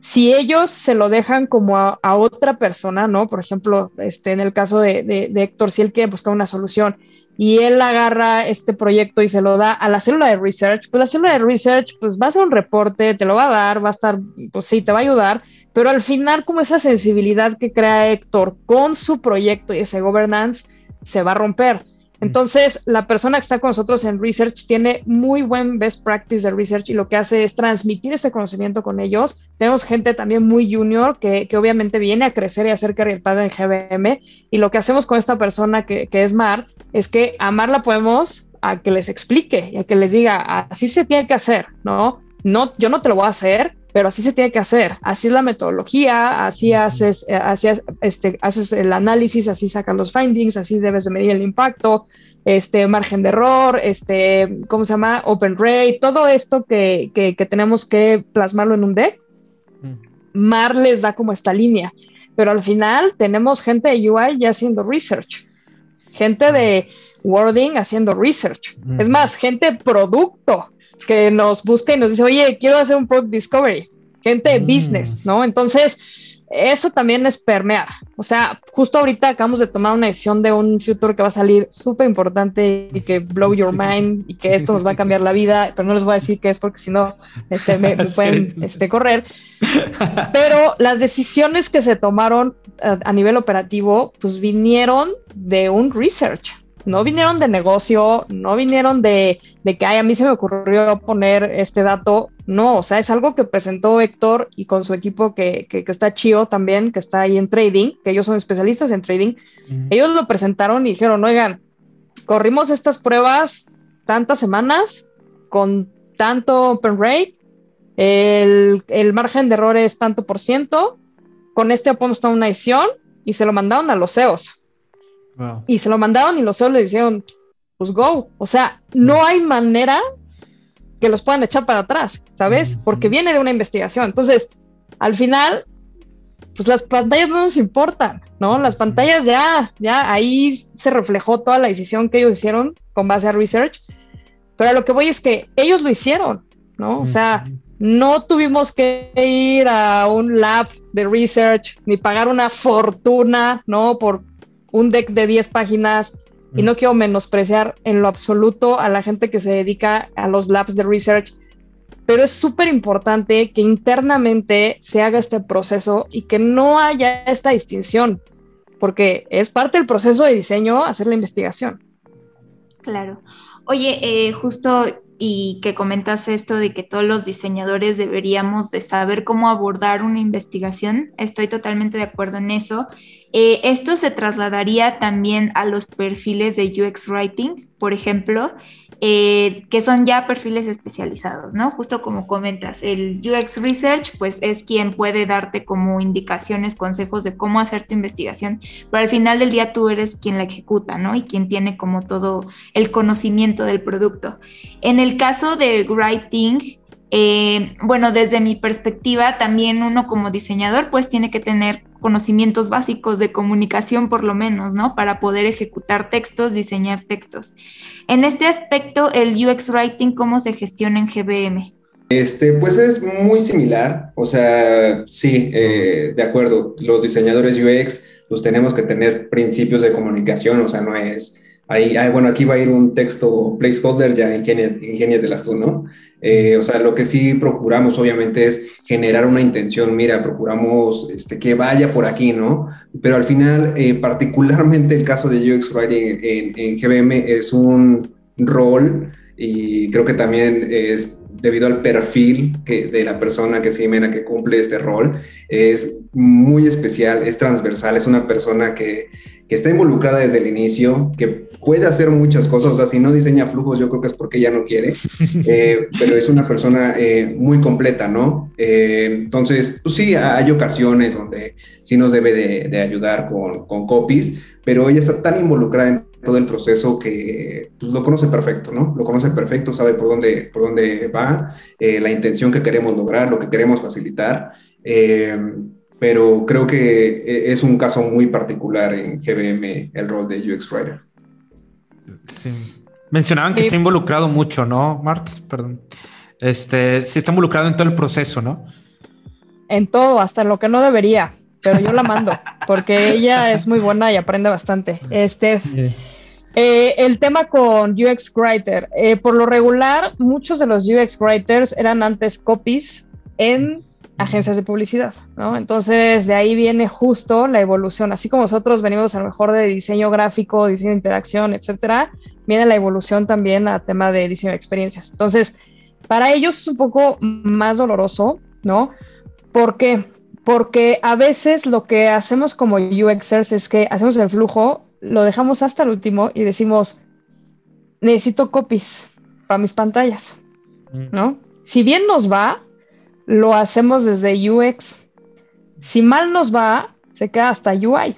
Si ellos se lo dejan como a, otra persona, ¿no? Por ejemplo, este, en el caso de, Héctor, si él quiere buscar una solución y él agarra este proyecto y se lo da a la célula de research, pues la célula de research pues va a hacer un reporte, te lo va a dar, va a estar, pues sí, te va a ayudar, pero al final como esa sensibilidad que crea Héctor con su proyecto y ese governance se va a romper. Entonces, la persona que está con nosotros en research tiene muy buen best practice de research y lo que hace es transmitir este conocimiento con ellos. Tenemos gente también muy junior que, obviamente viene a crecer y a hacer career en GBM. Y lo que hacemos con esta persona que, que es Mar es que a Mar la podemos a que les explique y a que les diga, así se tiene que hacer, ¿no? No, yo no te lo voy a hacer, pero así se tiene que hacer, así es la metodología, así haces, eh, así este, haces el análisis, así sacas los findings, así debes de medir el impacto, este margen de error, este, ¿cómo se llama? Open rate, todo esto que, que, tenemos que plasmarlo en un deck. Mar les da como esta línea, pero al final tenemos gente de UI ya haciendo research, gente de wording haciendo research, es más, gente producto que nos busca y nos dice, oye, quiero hacer un product discovery, gente de mm. business, ¿no? Entonces, eso también es permear. O sea, justo ahorita acabamos de tomar una decisión de un futuro que va a salir súper importante y que blow your mind y que esto nos va a cambiar la vida, pero no les voy a decir qué es porque si no este, me, [LAUGHS] pueden este, correr. Pero las decisiones que se tomaron a, a nivel operativo, pues vinieron de un research no vinieron de negocio, no vinieron de, que Ay, a mí se me ocurrió poner este dato. No, o sea, es algo que presentó Héctor y con su equipo que, está chido también, que está ahí en trading, que ellos son especialistas en trading. Ellos lo presentaron y dijeron, oigan, corrimos estas pruebas tantas semanas con tanto open rate, el, el margen de error es tanto por ciento, con esto ya podemos tomar una decisión y se lo mandaron a los CEOs. Y se lo mandaron y los CEOs le dijeron, pues go. O sea, no hay manera que los puedan echar para atrás, ¿sabes? Porque viene de una investigación. Entonces, al final, pues las pantallas no nos importan, ¿no? Las pantallas ya, ya ahí se reflejó toda la decisión que ellos hicieron con base a research. Pero lo que voy es que ellos lo hicieron, ¿no? O sea, no tuvimos que ir a un lab de research ni pagar una fortuna, ¿no? Por un deck de 10 páginas y no mm. quiero menospreciar en lo absoluto a la gente que se dedica a los labs de research, pero es súper importante que internamente se haga este proceso y que no haya esta distinción, porque es parte del proceso de diseño hacer la investigación. Claro. Oye, eh, justo y que comentas esto de que todos los diseñadores deberíamos de saber cómo abordar una investigación, estoy totalmente de acuerdo en eso. Eh, esto se trasladaría también a los perfiles de UX Writing, por ejemplo, eh, que son ya perfiles especializados, ¿no? Justo como comentas, el UX Research, pues es quien puede darte como indicaciones, consejos de cómo hacer tu investigación, pero al final del día tú eres quien la ejecuta, ¿no? Y quien tiene como todo el conocimiento del producto. En el caso de Writing, eh, bueno, desde mi perspectiva, también uno como diseñador pues tiene que tener conocimientos básicos de comunicación por lo menos, ¿no? Para poder ejecutar textos, diseñar textos. En este aspecto, el UX Writing, ¿cómo se gestiona en GBM? Este, pues es muy similar, o sea, sí, eh, de acuerdo, los diseñadores UX, pues tenemos que tener principios de comunicación, o sea, no es Ahí, bueno, aquí va a ir un texto placeholder, ya las tú, ¿no? Eh, o sea, lo que sí procuramos, obviamente, es generar una intención. Mira, procuramos este, que vaya por aquí, ¿no? Pero al final, eh, particularmente el caso de UX Writing en, en GBM es un rol y creo que también es debido al perfil que, de la persona que sí, que cumple este rol, es muy especial, es transversal, es una persona que, que, está involucrada desde el inicio, que puede hacer muchas cosas, o sea, si no diseña flujos, yo creo que es porque ella no quiere, [LAUGHS] eh, pero es una persona eh, muy completa, ¿no? Eh, entonces, pues sí, hay ocasiones donde sí nos debe de, de ayudar con, con copies, pero ella está tan involucrada en todo el proceso que pues, lo conoce perfecto, ¿no? Lo conoce perfecto, sabe por dónde, por dónde va, eh, la intención que queremos lograr, lo que queremos facilitar. Eh, pero creo que eh, es un caso muy particular en GBM el rol de UX Writer. Sí. Mencionaban que está involucrado mucho, ¿no, Martz? Perdón. Este, sí está involucrado en todo el proceso, ¿no? En todo, hasta lo que no debería, pero yo la mando, porque ella es muy buena y aprende bastante. [LAUGHS] Este, eh, el tema con UX Writer. Eh, por lo regular, muchos de los UX Writers eran antes copies en agencias de publicidad, ¿no? Entonces, de ahí viene justo la evolución. Así como nosotros venimos a lo mejor de diseño gráfico, diseño de interacción, etcétera, viene la evolución también a tema de diseño de experiencias. Entonces, para ellos es un poco más doloroso, ¿no? ¿Por qué? Porque a veces lo que hacemos como UXers es que hacemos el flujo lo dejamos hasta el último y decimos, necesito copies para mis pantallas, mm. ¿no? Si bien nos va, lo hacemos desde UX. Si mal nos va, se queda hasta UI.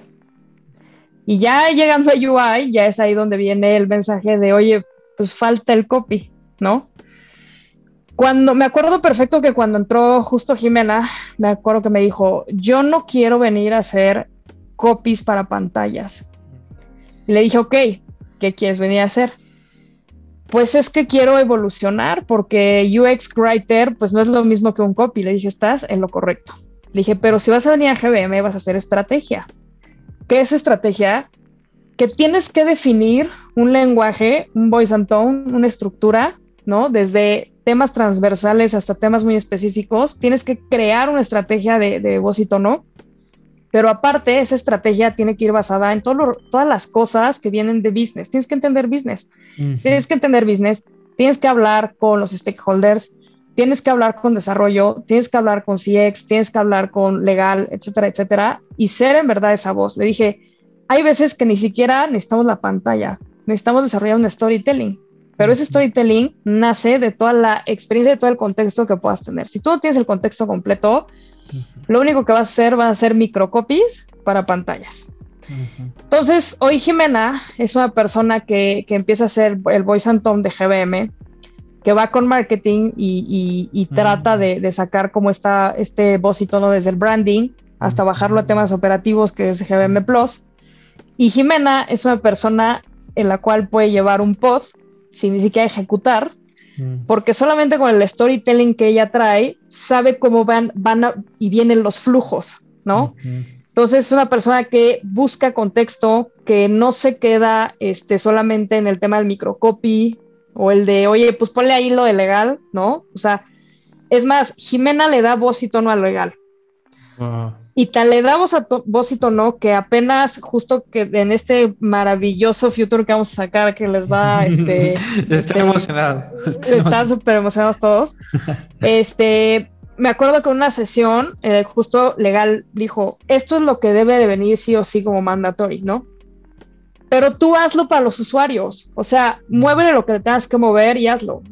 Y ya llegando a UI, ya es ahí donde viene el mensaje de, oye, pues falta el copy, ¿no? Cuando me acuerdo perfecto que cuando entró justo Jimena, me acuerdo que me dijo, yo no quiero venir a hacer copies para pantallas. Y le dije, ok, ¿qué quieres venir a hacer? Pues es que quiero evolucionar porque UX Writer pues no es lo mismo que un copy. Le dije, estás en lo correcto. Le dije, pero si vas a venir a GBM vas a hacer estrategia. ¿Qué es estrategia? Que tienes que definir un lenguaje, un voice and tone, una estructura, ¿no? Desde temas transversales hasta temas muy específicos. Tienes que crear una estrategia de, voz y tono. Pero aparte, esa estrategia tiene que ir basada en todas las cosas que vienen de business. Tienes que entender business. Tienes que entender business. Tienes que hablar con los stakeholders tienes que hablar con desarrollo, tienes que hablar con CX, tienes que hablar con legal, etcétera, etcétera, y ser en verdad esa voz. Le dije, hay veces que ni siquiera necesitamos la pantalla, necesitamos desarrollar un storytelling, pero ese storytelling nace de toda la experiencia, de todo el contexto que puedas tener. Si tú no tienes el contexto completo, lo único que vas a hacer van a ser microcopies para pantallas. Entonces, hoy Jimena es una persona que, que empieza a hacer el voice and tone de GBM, que va con marketing y, trata de, sacar como está este voz y tono desde el branding hasta bajarlo a temas operativos que es GBM Plus. Y Jimena es una persona en la cual puede llevar un pod sin ni siquiera ejecutar, porque solamente con el storytelling que ella trae, sabe cómo van, van y vienen los flujos, ¿no? Entonces es una persona que busca contexto, que no se queda este, solamente en el tema del microcopy, o el de, oye, pues ponle ahí lo de legal, ¿no? O sea, es más, Jimena le da voz y tono al legal. Y tal le da voz, a voz y tono que apenas justo que en este maravilloso futuro que vamos a sacar que les va [LAUGHS] este, Estoy este, emocionado. están súper emocionados todos. [LAUGHS] este, me acuerdo que en una sesión, eh, justo legal dijo, esto es lo que debe de venir sí o sí como mandatory, ¿no? pero tú hazlo para los usuarios, o sea, muévele lo que le tengas que mover y hazlo.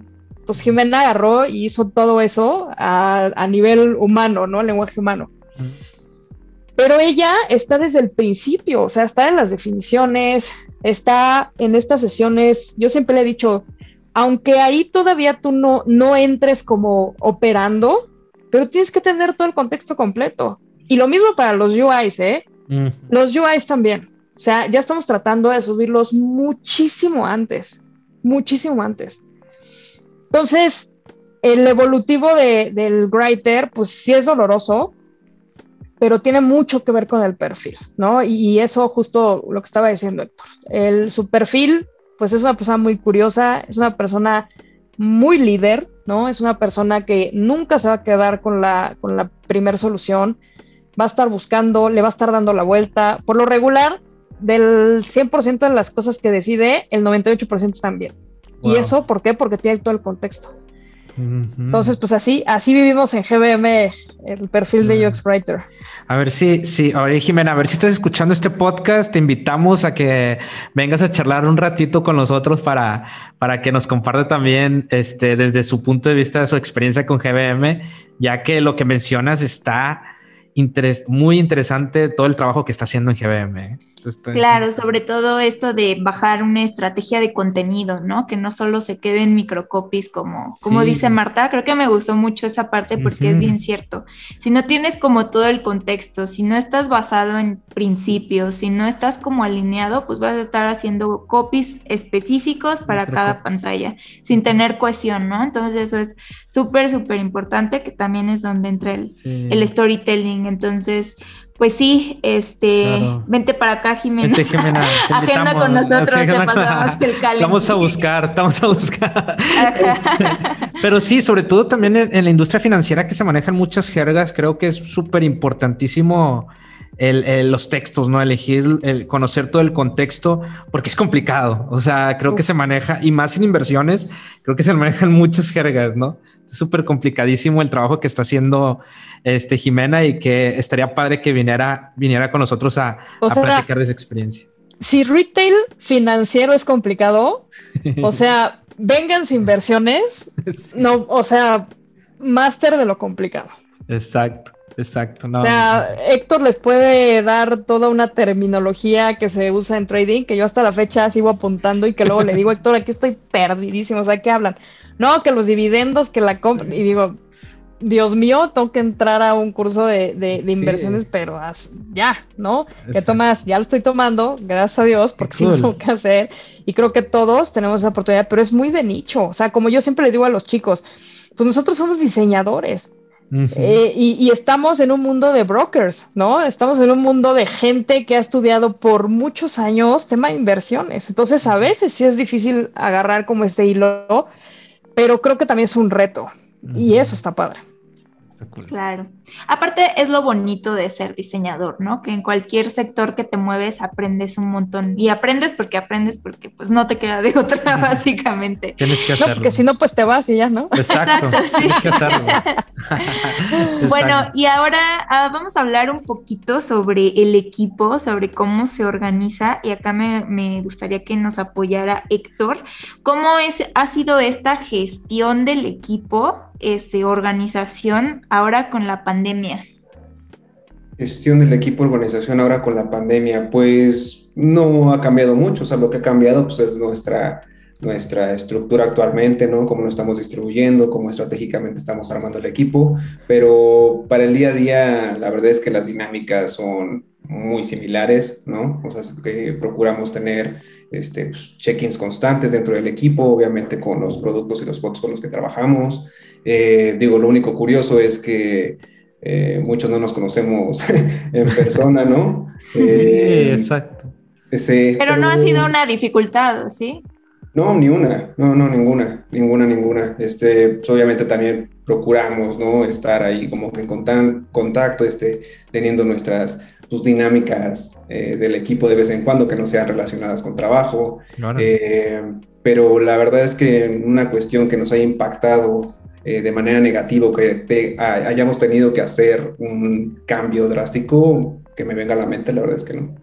Pues Jimena agarró y hizo todo eso a, nivel humano, ¿no? Lenguaje humano. Pero ella está desde el principio, o sea, está en las definiciones, está en estas sesiones. Yo siempre le he dicho, aunque ahí todavía tú no, no entres como operando, pero tienes que tener todo el contexto completo. Y lo mismo para los UIs, ¿eh? Los UIs también. O sea, ya estamos tratando de subirlos muchísimo antes, muchísimo antes. Entonces, el evolutivo del writer, pues sí es doloroso, pero tiene mucho que ver con el perfil, ¿no? Y, eso justo lo que estaba diciendo Héctor. El, su perfil, pues es una persona muy curiosa, es una persona muy líder, ¿no? Es una persona que nunca se va a quedar con la, con la primera solución, va a estar buscando, le va a estar dando la vuelta. Por lo regular, del 100% de las cosas que decide, el 98% están bien. ¿Y eso por qué? Porque tiene todo el contexto. Entonces, pues así, así vivimos en GBM el perfil de UX Writer. A ver si, sí, Jimena, a ver si estás escuchando este podcast, te invitamos a que vengas a charlar un ratito con nosotros para, para que nos comparte también este, desde su punto de vista de su experiencia con GBM, ya que lo que mencionas está muy interesante todo el trabajo que está haciendo en GBM. Claro, sobre todo esto de bajar una estrategia de contenido, ¿no? Que no solo se quede en microcopies como, como dice Marta, creo que me gustó mucho esa parte porque es bien cierto. Si no tienes como todo el contexto, si no estás basado en principios, si no estás como alineado, pues vas a estar haciendo copies específicos para cada pantalla, sin tener cohesión, ¿no? Entonces eso es súper, súper importante, que también es donde entra el, el storytelling. Entonces, pues sí, este, vente para acá, Jimena. Vente, Jimena [LAUGHS] Agenda con nosotros, te pasamos el calendario. [LAUGHS] Vamos a buscar, vamos a buscar. [LAUGHS] Pero sí, sobre todo también en, la industria financiera que se manejan muchas jergas, creo que es súper importantísimo el, los textos, ¿no? Elegir, el conocer todo el contexto, porque es complicado. O sea, creo que se maneja, y más en inversiones, creo que se manejan muchas jergas, ¿no? Es súper complicadísimo el trabajo que está haciendo este Jimena y que estaría padre que viniera, viniera con nosotros a, a platicar de su experiencia. Si retail financiero es complicado, o sea, [LAUGHS] vengan inversiones, no, o sea, máster de lo complicado. Exacto. Exacto. No, o sea, Héctor les puede dar toda una terminología que se usa en trading, que yo hasta la fecha sigo apuntando y que luego le digo, [LAUGHS] Héctor, aquí estoy perdidísimo, o sea, ¿qué hablan? No, que los dividendos, que la compra, y digo, Dios mío, tengo que entrar a un curso de, inversiones, pero ya, ¿no? Que tomas, ya lo estoy tomando, gracias a Dios, porque sí tengo que hacer, y creo que todos tenemos esa oportunidad, pero es muy de nicho, o sea, como yo siempre les digo a los chicos, pues nosotros somos diseñadores, Eh, y, estamos en un mundo de brokers, ¿no? Estamos en un mundo de gente que ha estudiado por muchos años tema de inversiones. Entonces, a veces sí es difícil agarrar como este hilo, pero creo que también es un reto. Y eso está padre. Claro. Aparte es lo bonito de ser diseñador, ¿no? Que en cualquier sector que te mueves aprendes un montón. Y aprendes porque aprendes porque pues no te queda de otra, [LAUGHS] básicamente. Tienes que hacerlo. No, porque si no, pues te vas y ya, ¿no? Exacto. Tienes que hacerlo. [LAUGHS] bueno, y ahora ah, vamos a hablar un poquito sobre el equipo, sobre cómo se organiza. Y acá me, me gustaría que nos apoyara Héctor. ¿Cómo es, ha sido esta gestión del equipo este, organización ahora con la pandemia? Gestión del equipo organización ahora con la pandemia, pues no ha cambiado mucho, o sea, lo que ha cambiado pues, es nuestra, nuestra estructura actualmente, ¿no? Cómo lo estamos distribuyendo, cómo estratégicamente estamos armando el equipo, pero para el día a día la verdad es que las dinámicas son muy similares, ¿no? O sea, que procuramos tener este, pues, check-ins constantes dentro del equipo, obviamente con los productos y los bots con los que trabajamos. Eh, digo, lo único curioso es que eh, muchos no nos conocemos [LAUGHS] en persona, ¿no? Eh, exacto. pero, no ha sido una dificultad, ¿sí? No, ni una, no, no, ninguna, ninguna, ninguna. Este, pues, obviamente también procuramos, ¿no? Estar ahí como que en contacto, este, teniendo nuestras tus dinámicas eh, del equipo de vez en cuando que no sean relacionadas con trabajo. Eh, pero la verdad es que una cuestión que nos haya impactado eh, de manera negativa, que hayamos tenido que hacer un cambio drástico, que me venga a la mente, la verdad es que no.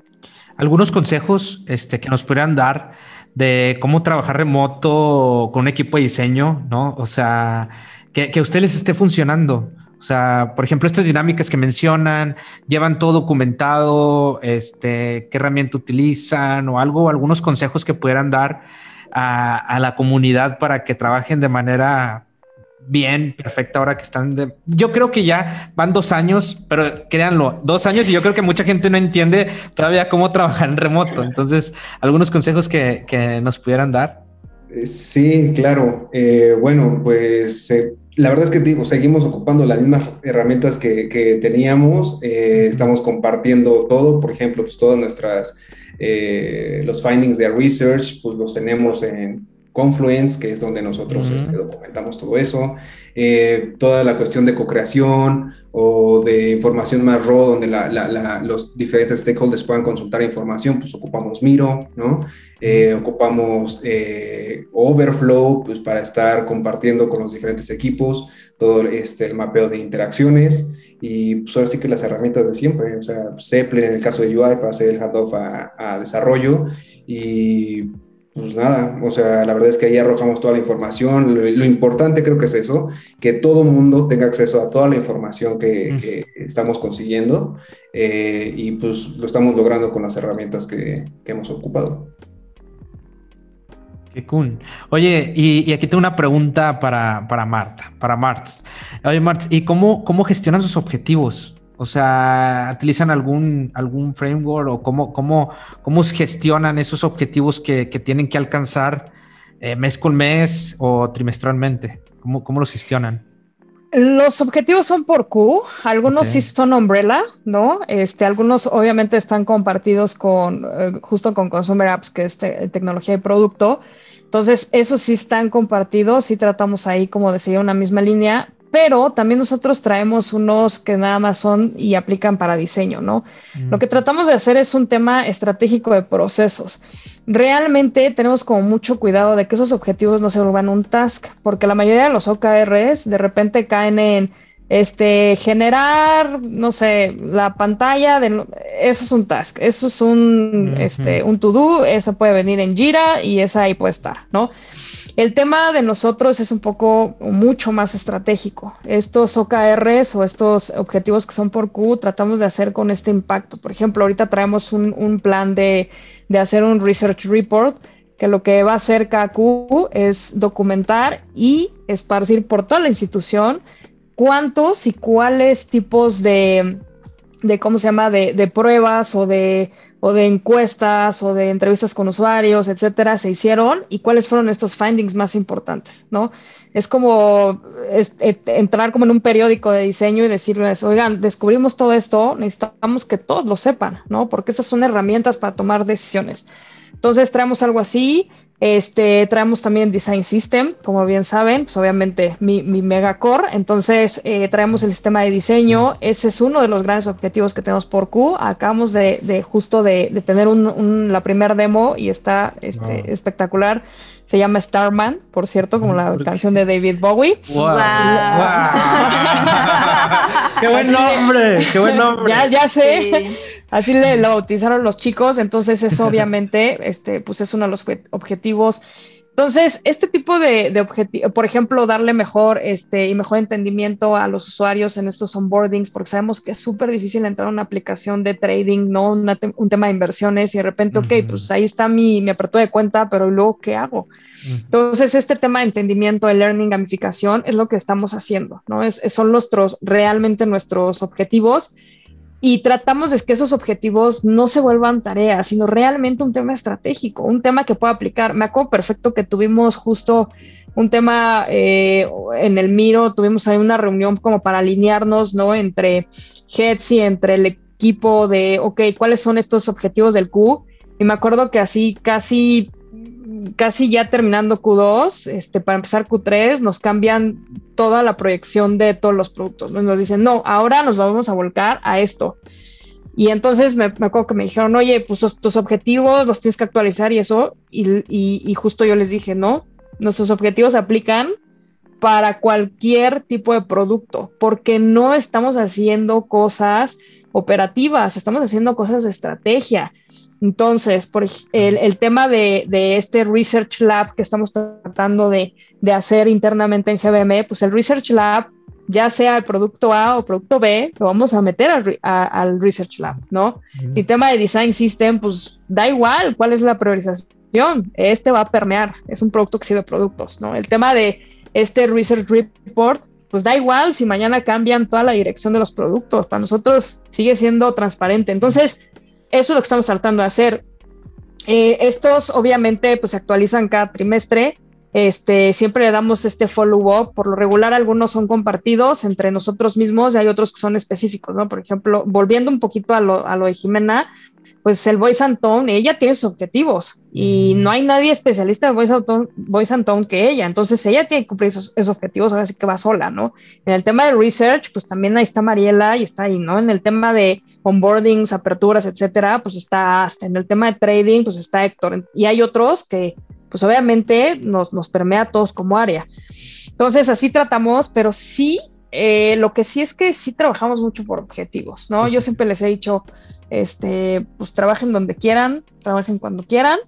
Algunos consejos este, que nos pudieran dar de cómo trabajar remoto con un equipo de diseño, ¿no? O sea, que, que a ustedes les esté funcionando. O sea, por ejemplo, estas dinámicas que mencionan, llevan todo documentado, este, qué herramienta utilizan o algo, algunos consejos que pudieran dar a, la comunidad para que trabajen de manera bien, perfecta ahora que están de... Yo creo que ya van dos años, pero créanlo, dos años y yo creo que mucha gente no entiende todavía cómo trabajar en remoto. Entonces, algunos consejos que, nos pudieran dar. Eh, sí, claro. Eh, bueno, pues eh, la verdad es que digo, seguimos ocupando las mismas herramientas que, teníamos, eh, estamos compartiendo todo, por ejemplo, pues todas nuestras, los findings de research, pues los tenemos en Confluence, que es donde nosotros este, documentamos todo eso, eh, toda la cuestión de co-creación o de información más raw, donde los diferentes stakeholders puedan consultar información, pues ocupamos Miro, ¿no? Eh, ocupamos eh, Overflow, pues para estar compartiendo con los diferentes equipos todo este, el mapeo de interacciones y pues ahora sí que las herramientas de siempre, o sea, Zeppelin en el caso de UI para hacer el handoff a, a desarrollo y pues nada, o sea, la verdad es que ahí arrojamos toda la información. Lo, importante creo que es eso, que todo mundo tenga acceso a toda la información que, estamos consiguiendo eh, y pues lo estamos logrando con las herramientas que, hemos ocupado. Qué cool. Oye, y, aquí tengo una pregunta para, para Marta, para Marts. Oye, Marts, ¿y cómo, cómo gestionan sus objetivos? O sea, ¿utilizan algún, algún framework o cómo, cómo, cómo gestionan esos objetivos que, tienen que alcanzar eh, mes con mes o trimestralmente? ¿Cómo, ¿Cómo, los gestionan? Los objetivos son por Q, algunos sí son umbrella, ¿no? Este, algunos obviamente están compartidos con, eh, justo con Consumer Apps, que es tecnología y producto. Entonces, esos sí están compartidos, sí tratamos ahí como de seguir una misma línea, pero también nosotros traemos unos que nada más son y aplican para diseño, ¿no? Lo que tratamos de hacer es un tema estratégico de procesos. Realmente tenemos como mucho cuidado de que esos objetivos no se vuelvan un task, porque la mayoría de los OKRs de repente caen en este generar, no sé, la pantalla de eso es un task, eso es un este un to do, eso puede venir en Jira y esa ahí puede estar, ¿no? El tema de nosotros es un poco mucho más estratégico. Estos OKRs o estos objetivos que son por Q tratamos de hacer con este impacto. Por ejemplo, ahorita traemos un, plan de, hacer un research report que lo que va a hacer KQ es documentar y esparcir por toda la institución cuántos y cuáles tipos de, de cómo se llama, de, de, pruebas o de, o de encuestas o de entrevistas con usuarios, etcétera, se hicieron y cuáles fueron estos findings más importantes, ¿no? Es como entrar como en un periódico de diseño y decirles, oigan, descubrimos todo esto, necesitamos que todos lo sepan, ¿no? Porque estas son herramientas para tomar decisiones. Entonces traemos algo así, este, traemos también Design System, como bien saben, pues obviamente mi, mi mega core. Entonces, eh, traemos el sistema de diseño. Ese es uno de los grandes objetivos que tenemos por Q. Acabamos de, de justo de, de tener un, la primera demo y está este, espectacular. Se llama Starman, por cierto, como la canción de David Bowie. [LAUGHS] Wow. [LAUGHS] ¡Qué buen nombre! ¡Qué buen [LAUGHS] nombre! Ya, ya sé. Así le lo bautizaron los chicos, entonces eso [LAUGHS] obviamente, este, pues es uno de los objetivos. Entonces, este tipo de, de objetivo, por ejemplo, darle mejor este, y mejor entendimiento a los usuarios en estos onboardings, porque sabemos que es súper difícil entrar a una aplicación de trading, no un tema de inversiones y de repente, ok, pues ahí está mi, mi apertura de cuenta, pero luego, ¿qué hago? Entonces, este tema de entendimiento, de learning, gamificación, es lo que estamos haciendo, ¿no? Es, son nuestros, realmente nuestros objetivos y tratamos de que esos objetivos no se vuelvan tareas, sino realmente un tema estratégico, un tema que pueda aplicar. Me acuerdo perfecto que tuvimos justo un tema eh, en el Miro, tuvimos ahí una reunión como para alinearnos, ¿no? Entre heads y entre el equipo de, ok, ¿cuáles son estos objetivos del Q? Y me acuerdo que así casi casi ya terminando Q2, este, para empezar Q3, nos cambian toda la proyección de todos los productos. Nos dicen, no, ahora nos vamos a volcar a esto. Y entonces me, acuerdo que me dijeron, oye, pues tus objetivos los tienes que actualizar y eso. Y, justo yo les dije, no, nuestros objetivos aplican para cualquier tipo de producto, porque no estamos haciendo cosas operativas, estamos haciendo cosas de estrategia. Entonces, por el, tema de, este Research Lab que estamos tratando de, hacer internamente en GBM, pues el Research Lab, ya sea el producto A o producto B, lo vamos a meter al, Research Lab, ¿no? Y el tema de Design System, pues da igual cuál es la priorización, este va a permear, es un producto que sirve productos, ¿no? El tema de este Research Report, pues da igual si mañana cambian toda la dirección de los productos, para nosotros sigue siendo transparente. Entonces, eso es lo que estamos tratando de hacer. Eh, estos obviamente pues se actualizan cada trimestre. Este, siempre le damos este follow-up. Por lo regular, algunos son compartidos entre nosotros mismos y hay otros que son específicos, ¿no? Por ejemplo, volviendo un poquito a lo, a lo de Jimena, pues el Voice and Tone, ella tiene sus objetivos y no hay nadie especialista en Voice and Tone, Voice and Tone que ella. Entonces ella tiene que cumplir esos, objetivos, ahora sí que va sola, ¿no? En el tema de research, pues también ahí está Mariela y está ahí, ¿no? En el tema de onboardings, aperturas, etcétera, pues está hasta en el tema de trading, pues está Héctor. Y hay otros que, pues obviamente nos, nos permea a todos como área. Entonces así tratamos, pero sí eh, lo que sí es que sí trabajamos mucho por objetivos, ¿no? Yo siempre les he dicho, este, pues trabajen donde quieran, trabajen cuando quieran.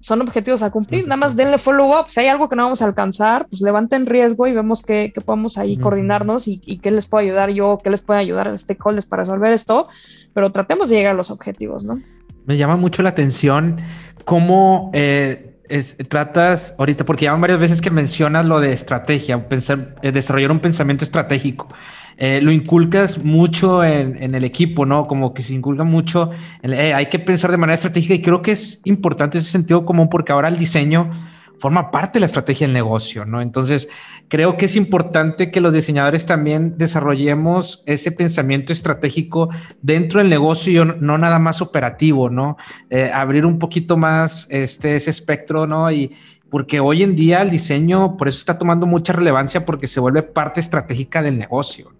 Son objetivos a cumplir, nada más denle follow-up. Si hay algo que no vamos a alcanzar, pues levanten riesgo y vemos que, podemos ahí coordinarnos y, qué les puedo ayudar yo, qué les puede ayudar a stakeholders para resolver esto, pero tratemos de llegar a los objetivos, ¿no? Me llama mucho la atención cómo eh, tratas ahorita, porque ya varias veces que mencionas lo de estrategia, pensar, eh, desarrollar un pensamiento estratégico. Eh, lo inculcas mucho en, el equipo, ¿no? Como que se inculca mucho, eh, hay que pensar de manera estratégica y creo que es importante ese sentido común porque ahora el diseño forma parte de la estrategia del negocio, ¿no? Entonces, creo que es importante que los diseñadores también desarrollemos ese pensamiento estratégico dentro del negocio y no nada más operativo, ¿no? Eh, abrir un poquito más este, ese espectro, ¿no? Y, porque hoy en día el diseño por eso está tomando mucha relevancia porque se vuelve parte estratégica del negocio.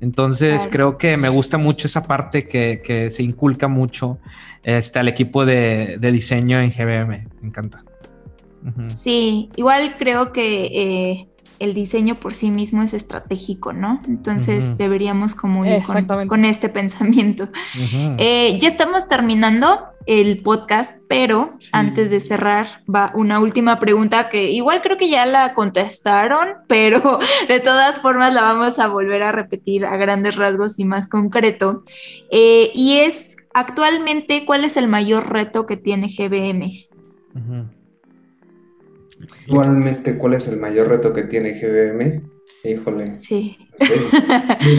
Entonces creo que me gusta mucho esa parte que, se inculca mucho este, al equipo de, diseño en GBM. Me encanta. Sí, igual creo que eh, el diseño por sí mismo es estratégico, ¿no? Entonces deberíamos como ir con, este pensamiento. Eh, ya estamos terminando el podcast, pero antes de cerrar va una última pregunta que igual creo que ya la contestaron, [LAUGHS] pero de todas formas la vamos a volver a repetir a grandes rasgos y más concreto. Eh, y es actualmente, ¿cuál es el mayor reto que tiene GBM? Actualmente, ¿cuál es el mayor reto que tiene GBM? Híjole. Sí.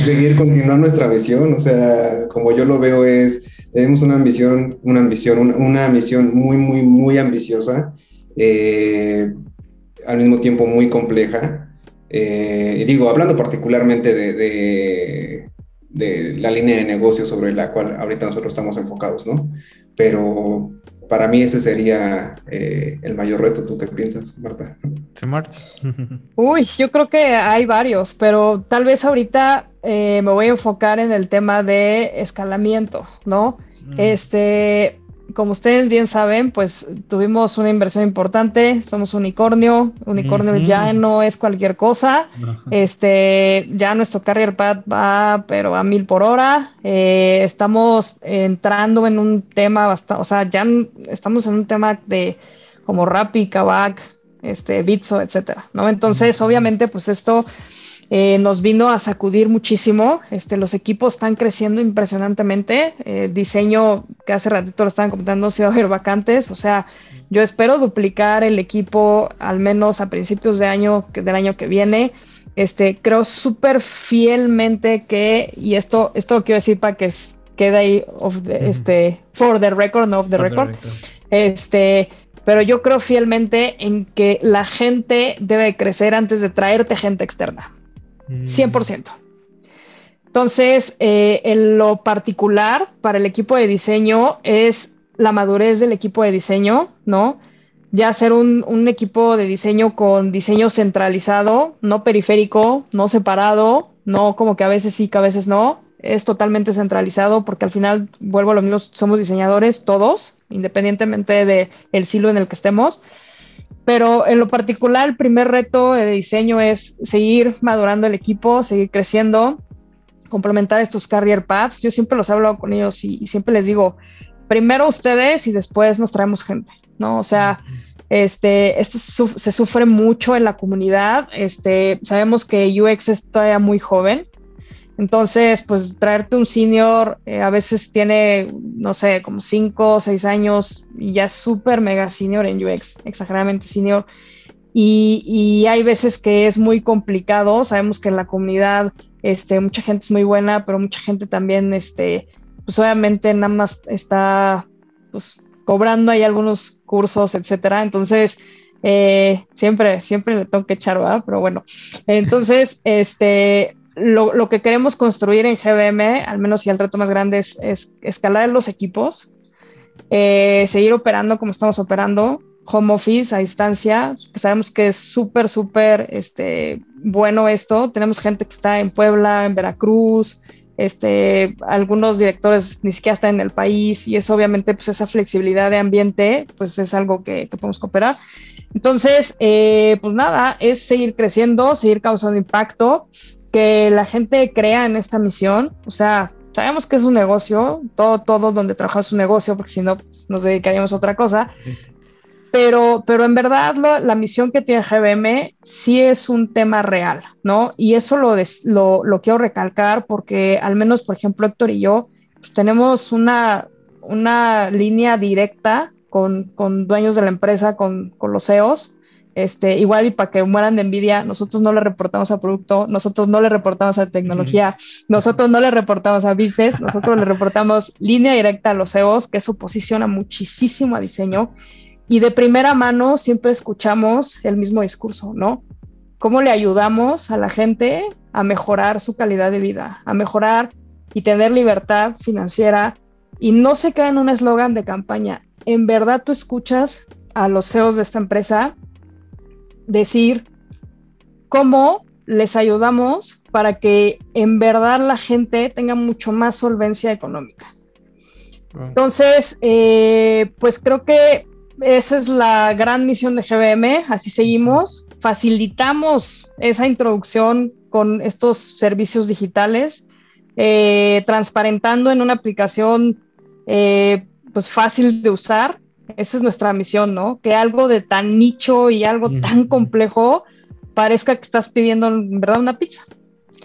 seguir, continuar nuestra misión, o sea, como yo lo veo es, tenemos una ambición, una ambición, una, misión muy, muy, muy ambiciosa, eh, al mismo tiempo muy compleja. Eh, y digo, hablando particularmente de, de, la línea de negocio sobre la cual ahorita nosotros estamos enfocados, ¿no? Pero para mí ese sería eh, el mayor reto. ¿Tú qué piensas, Marta? Sí, Marta. Uy, yo creo que hay varios, pero tal vez ahorita eh, me voy a enfocar en el tema de escalamiento, ¿no? Mm. Este, como ustedes bien saben, pues tuvimos una inversión importante, somos unicornio, unicornio ya no es cualquier cosa, este, ya nuestro carrier pad va pero a mil por hora, eh, estamos entrando en un tema bastante, o sea, ya estamos en un tema de como Rappi, Kavak, este, Bitso, etcétera, ¿no? Entonces, obviamente, pues esto eh, nos vino a sacudir muchísimo. Este, los equipos están creciendo impresionantemente. Eh, diseño que hace ratito lo estaban comentando, si va a haber vacantes. O sea, yo espero duplicar el equipo al menos a principios de año, del año que viene. Este, creo súper fielmente que, y esto, esto lo quiero decir para que quede ahí este, for the record, no of the record. Este, pero yo creo fielmente en que la gente debe crecer antes de traerte gente externa. 100%. Entonces, eh, en lo particular para el equipo de diseño es la madurez del equipo de diseño, ¿no? Ya ser un, un, equipo de diseño con diseño centralizado, no periférico, no separado, no como que a veces sí, que a veces no, es totalmente centralizado porque al final, vuelvo a lo mismo, somos diseñadores todos, independientemente del el silo en el que estemos. Pero en lo particular, el primer reto de diseño es seguir madurando el equipo, seguir creciendo, complementar estos career paths. Yo siempre los hablo con ellos y, siempre les digo, primero ustedes y después nos traemos gente, ¿no? O sea, este, esto se sufre mucho en la comunidad. Este, sabemos que UX es todavía muy joven, entonces, pues traerte un senior eh, a veces tiene, no sé, como 5 o 6 años y ya es súper mega senior en UX, exageradamente senior. Y, hay veces que es muy complicado. Sabemos que en la comunidad este, mucha gente es muy buena, pero mucha gente también, este, pues obviamente nada más está pues, cobrando ahí algunos cursos, etcétera. Entonces, eh, siempre, siempre le tengo que echar, ¿verdad? Pero bueno, entonces, [LAUGHS] este, lo, que queremos construir en GBM, al menos y el reto más grande es, escalar los equipos, eh, seguir operando como estamos operando, home office a distancia, que sabemos que es súper, súper este, bueno esto. Tenemos gente que está en Puebla, en Veracruz, este, algunos directores ni siquiera están en el país y eso obviamente pues esa flexibilidad de ambiente pues es algo que, podemos cooperar. Entonces, eh, pues nada, es seguir creciendo, seguir causando impacto que la gente crea en esta misión. O sea, sabemos que es un negocio, todo, todo donde trabajas es un negocio, porque si no, pues, nos dedicaríamos a otra cosa. Pero, pero en verdad la misión que tiene GBM sí es un tema real, ¿no? Y eso lo, lo, lo, quiero recalcar porque al menos, por ejemplo, Héctor y yo pues, tenemos una, una línea directa con, con, dueños de la empresa, con, con los CEOs, este, igual y para que mueran de envidia, nosotros no le reportamos a producto, nosotros no le reportamos a tecnología, nosotros no le reportamos a business, nosotros le reportamos [LAUGHS] línea directa a los CEOs, que eso posiciona muchísimo a diseño. Y de primera mano siempre escuchamos el mismo discurso, ¿no? ¿Cómo le ayudamos a la gente a mejorar su calidad de vida, a mejorar y tener libertad financiera? Y no se queda en un eslogan de campaña. En verdad tú escuchas a los CEOs de esta empresa decir cómo les ayudamos para que en verdad la gente tenga mucho más solvencia económica. Entonces, eh, pues creo que esa es la gran misión de GBM, así seguimos, facilitamos esa introducción con estos servicios digitales, eh, transparentando en una aplicación eh, pues fácil de usar, esa es nuestra misión, ¿no? Que algo de tan nicho y algo tan complejo parezca que estás pidiendo en verdad una pizza.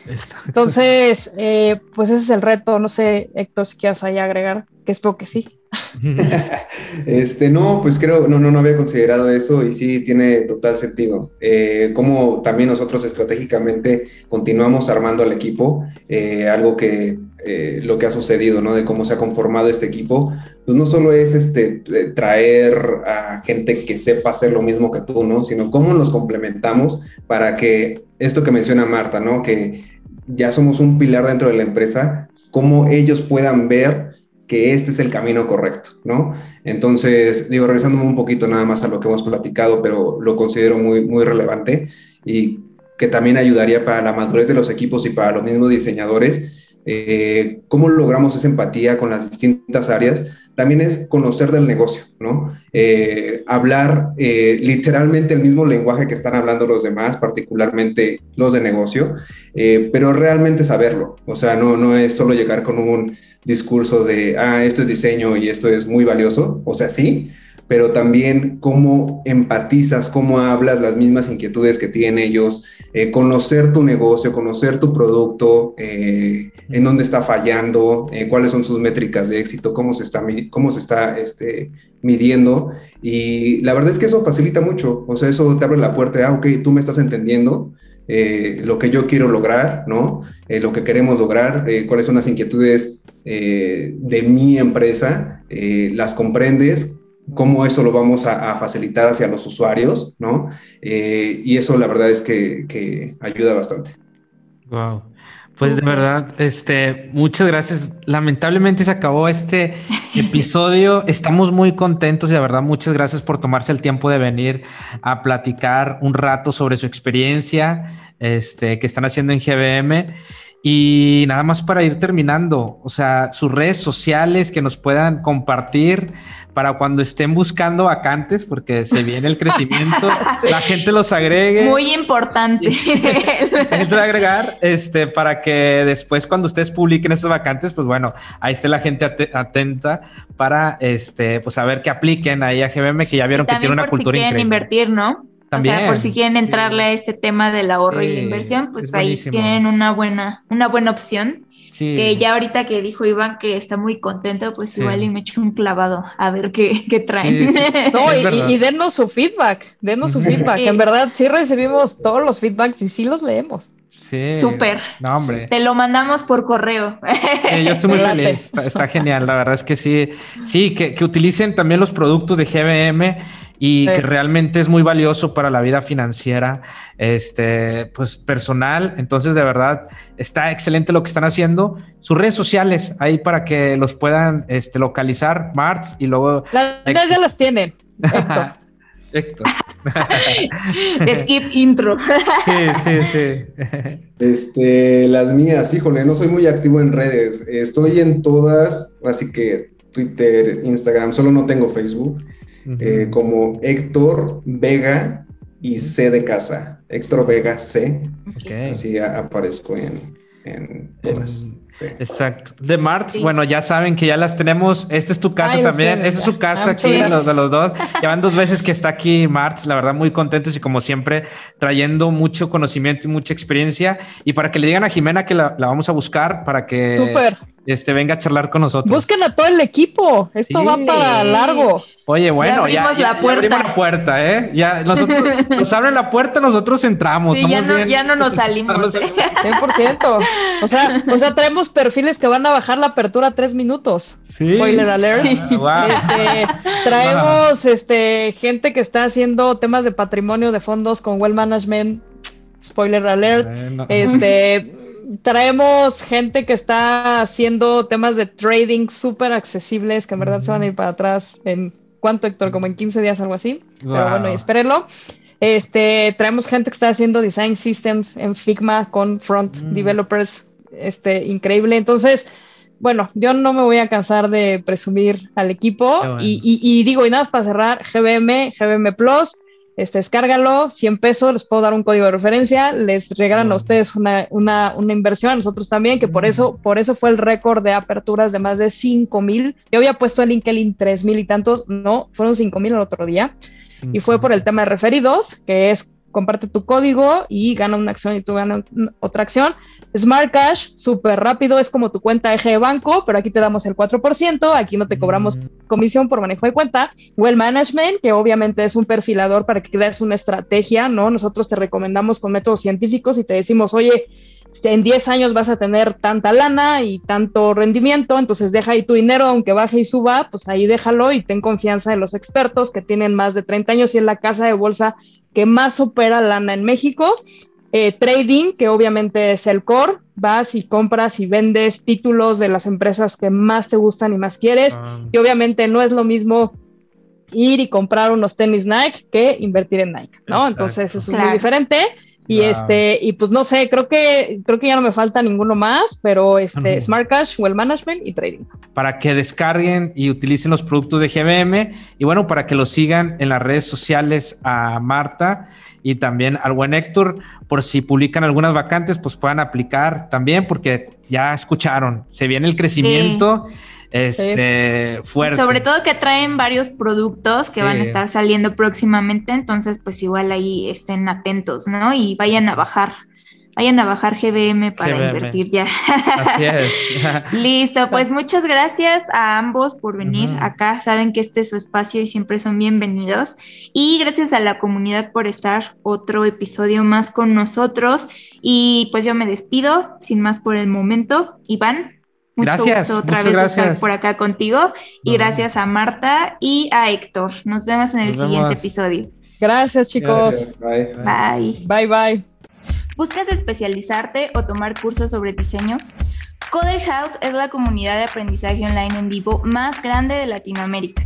Exacto. Entonces, eh, pues ese es el reto. No sé, Héctor, si quieres ahí agregar, que espero que sí. [LAUGHS] este, no, pues creo, no, no, no había considerado eso y sí tiene total sentido. Eh, como también nosotros estratégicamente continuamos armando al equipo, eh, algo que eh, lo que ha sucedido, ¿no? De cómo se ha conformado este equipo, pues no solo es este, traer a gente que sepa hacer lo mismo que tú, ¿no? Sino cómo nos complementamos para que esto que menciona Marta, ¿no? Que ya somos un pilar dentro de la empresa, cómo ellos puedan ver que este es el camino correcto, ¿no? Entonces, digo, regresándome un poquito nada más a lo que hemos platicado, pero lo considero muy, muy relevante y que también ayudaría para la madurez de los equipos y para los mismos diseñadores, eh, cómo logramos esa empatía con las distintas áreas, también es conocer del negocio, ¿no? Eh, hablar eh, literalmente el mismo lenguaje que están hablando los demás, particularmente los de negocio, pero realmente saberlo. O sea, no, no es solo llegar con un discurso de, ah, esto es diseño y esto es muy valioso. O sea, sí, pero también cómo empatizas, cómo hablas las mismas inquietudes que tienen ellos, eh, conocer tu negocio, conocer tu producto, eh, en dónde está fallando, eh, cuáles son sus métricas de éxito, cómo se está, cómo se está este, midiendo. Y la verdad es que eso facilita mucho, o sea, eso te abre la puerta de, ah, ok, tú me estás entendiendo. lo que yo quiero lograr, ¿no? lo que queremos lograr, cuáles son las inquietudes de mi empresa, las comprendes, cómo eso lo vamos a, facilitar hacia los usuarios, ¿no? Eh, y eso la verdad es que, ayuda bastante. Wow. Pues de verdad, este, muchas gracias. Lamentablemente se acabó este [LAUGHS] episodio. Estamos muy contentos y de verdad muchas gracias por tomarse el tiempo de venir a platicar un rato sobre su experiencia, este, que están haciendo en GBM. Y nada más para ir terminando, o sea, sus redes sociales que nos puedan compartir para cuando estén buscando vacantes, porque se viene el crecimiento, [LAUGHS] la gente los agregue. Muy importante. [LAUGHS] la gente agregar, este, para que después cuando ustedes publiquen esas vacantes, pues bueno, ahí esté la gente atenta para, este, pues a ver que apliquen ahí a GBM, que ya vieron que tiene una cultura si quieren invertir, ¿no? También, o sea, por si quieren entrarle a este tema del ahorro y la inversión, pues ahí tienen una buena, una buena opción. Que ya ahorita que dijo Iván que está muy contento, pues igual y me echo un clavado a ver qué, [LAUGHS] qué traen. no, y, y, denos su feedback, denos su [LAUGHS] feedback. En verdad, sí recibimos todos los feedbacks y sí los leemos. Sí. Súper. No, hombre. Te lo mandamos por correo. yo estoy muy [LAUGHS] feliz. Está, genial. La verdad es que sí. Sí, que, que utilicen también los productos de GBM y que realmente es muy valioso para la vida financiera, este, pues personal. Entonces, de verdad, está excelente lo que están haciendo. Sus redes sociales ahí para que los puedan este, localizar, Marts, y luego. Las ya las tienen. [LAUGHS] Héctor. [LAUGHS] Skip intro. sí, sí, sí. Este, las mías, híjole, no soy muy activo en redes. Estoy en todas, así que Twitter, Instagram, solo no tengo Facebook. Eh, como Héctor Vega y C de casa. Héctor Vega C. Así aparezco en, todas. Exacto. De Marts, bueno, ya saben que ya las tenemos. Esta es tu casa también. Esa es su casa aquí, los de los dos. [LAUGHS] Ya van dos veces que está aquí Marts, la verdad, muy contentos y como siempre, trayendo mucho conocimiento y mucha experiencia. Y para que le digan a Jimena que la, vamos a buscar para que este, venga a charlar con nosotros. Busquen a todo el equipo. Esto va para largo. Oye, bueno, ya, abrimos, la, puerta. la puerta, ¿eh? Ya nosotros [LAUGHS] nos abren la puerta, nosotros entramos. ya, no, ya no nos salimos. 100%. [LAUGHS] O sea, o sea, traemos perfiles que van a bajar la apertura a tres minutos. Sí. Spoiler alert. Este, [LAUGHS] traemos este, gente que está haciendo temas de patrimonio de fondos con well management. Spoiler alert. Este traemos gente que está haciendo temas de trading súper accesibles, que en verdad se van a ir para atrás en ¿Cuánto, Héctor? Como en 15 días, algo así. Pero bueno, espérenlo. Este, traemos gente que está haciendo design systems en Figma con front mm. developers, este, increíble. Entonces, bueno, yo no me voy a cansar de presumir al equipo y, y, digo, y nada más para cerrar, GBM, GBM Plus, este, descárgalo, 100 pesos, les puedo dar un código de referencia, les regalan a ustedes una, una, una, inversión, a nosotros también, que por eso, por eso fue el récord de aperturas de más de 5 mil. Yo había puesto el LinkedIn 3 mil y tantos, no, fueron 5 mil el otro día. Y fue por el tema de referidos, que es comparte tu código y gana una acción y tú ganas otra acción. Smart Cash, súper rápido, es como tu cuenta eje de banco, pero aquí te damos el 4%, aquí no te cobramos mm. comisión por manejo de cuenta. Well Management, que obviamente es un perfilador para que crees una estrategia, ¿no? Nosotros te recomendamos con métodos científicos y te decimos, oye, en 10 años vas a tener tanta lana y tanto rendimiento, entonces deja ahí tu dinero, aunque baje y suba, pues ahí déjalo y ten confianza en los expertos que tienen más de 30 años y en la casa de bolsa que más opera lana en México. Eh, trading, que obviamente es el core, vas y compras y vendes títulos de las empresas que más te gustan y más quieres. Ah. Y obviamente no es lo mismo ir y comprar unos tenis Nike que invertir en Nike, ¿no? Entonces eso es muy diferente. Y este, y pues no sé, creo que creo que ya no me falta ninguno más, pero este Smart Cash, Well Management y Trading. Para que descarguen y utilicen los productos de GBM y bueno, para que lo sigan en las redes sociales a Marta y también al buen Héctor, por si publican algunas vacantes, pues puedan aplicar también, porque ya escucharon, se viene el crecimiento este, fuerte. Sobre todo que traen varios productos que van a estar saliendo próximamente, entonces pues igual ahí estén atentos, ¿no? Y vayan a bajar. Vayan a bajar GBM para invertir ya. Así es. [LAUGHS] [LAUGHS] Listo, pues muchas gracias a ambos por venir acá. Saben que este es su espacio y siempre son bienvenidos. Y gracias a la comunidad por estar otro episodio más con nosotros. Y pues yo me despido, sin más por el momento. Iván, gracias. otra vez estar por acá contigo. Y gracias a Marta y a Héctor. Nos vemos en el siguiente episodio. Gracias, chicos. Bye. Bye. Bye, bye. ¿Buscas especializarte o tomar cursos sobre diseño? Coder House es la comunidad de aprendizaje online en vivo más grande de Latinoamérica.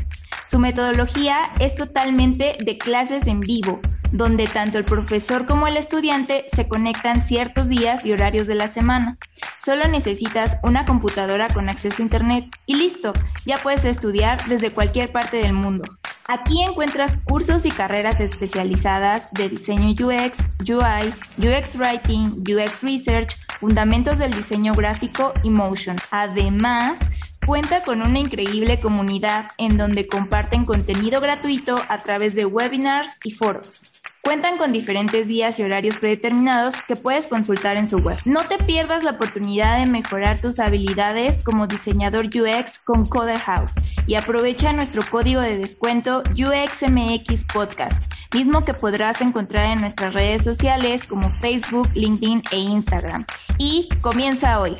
Su metodología es totalmente de clases en vivo donde tanto el profesor como el estudiante se conectan ciertos días y horarios de la semana. Solo necesitas una computadora con acceso a Internet y listo, ya puedes estudiar desde cualquier parte del mundo. Aquí encuentras cursos y carreras especializadas de diseño UX, UI, UX Writing, UX Research, fundamentos del diseño gráfico y motion. Además, cuenta con una increíble comunidad en donde comparten contenido gratuito a través de webinars y foros. Cuentan con diferentes días y horarios predeterminados que puedes consultar en su web. No te pierdas la oportunidad de mejorar tus habilidades como diseñador UX con Coder House y aprovecha nuestro código de descuento UXMX Podcast, mismo que podrás encontrar en nuestras redes sociales como Facebook, LinkedIn e Instagram. Y comienza hoy.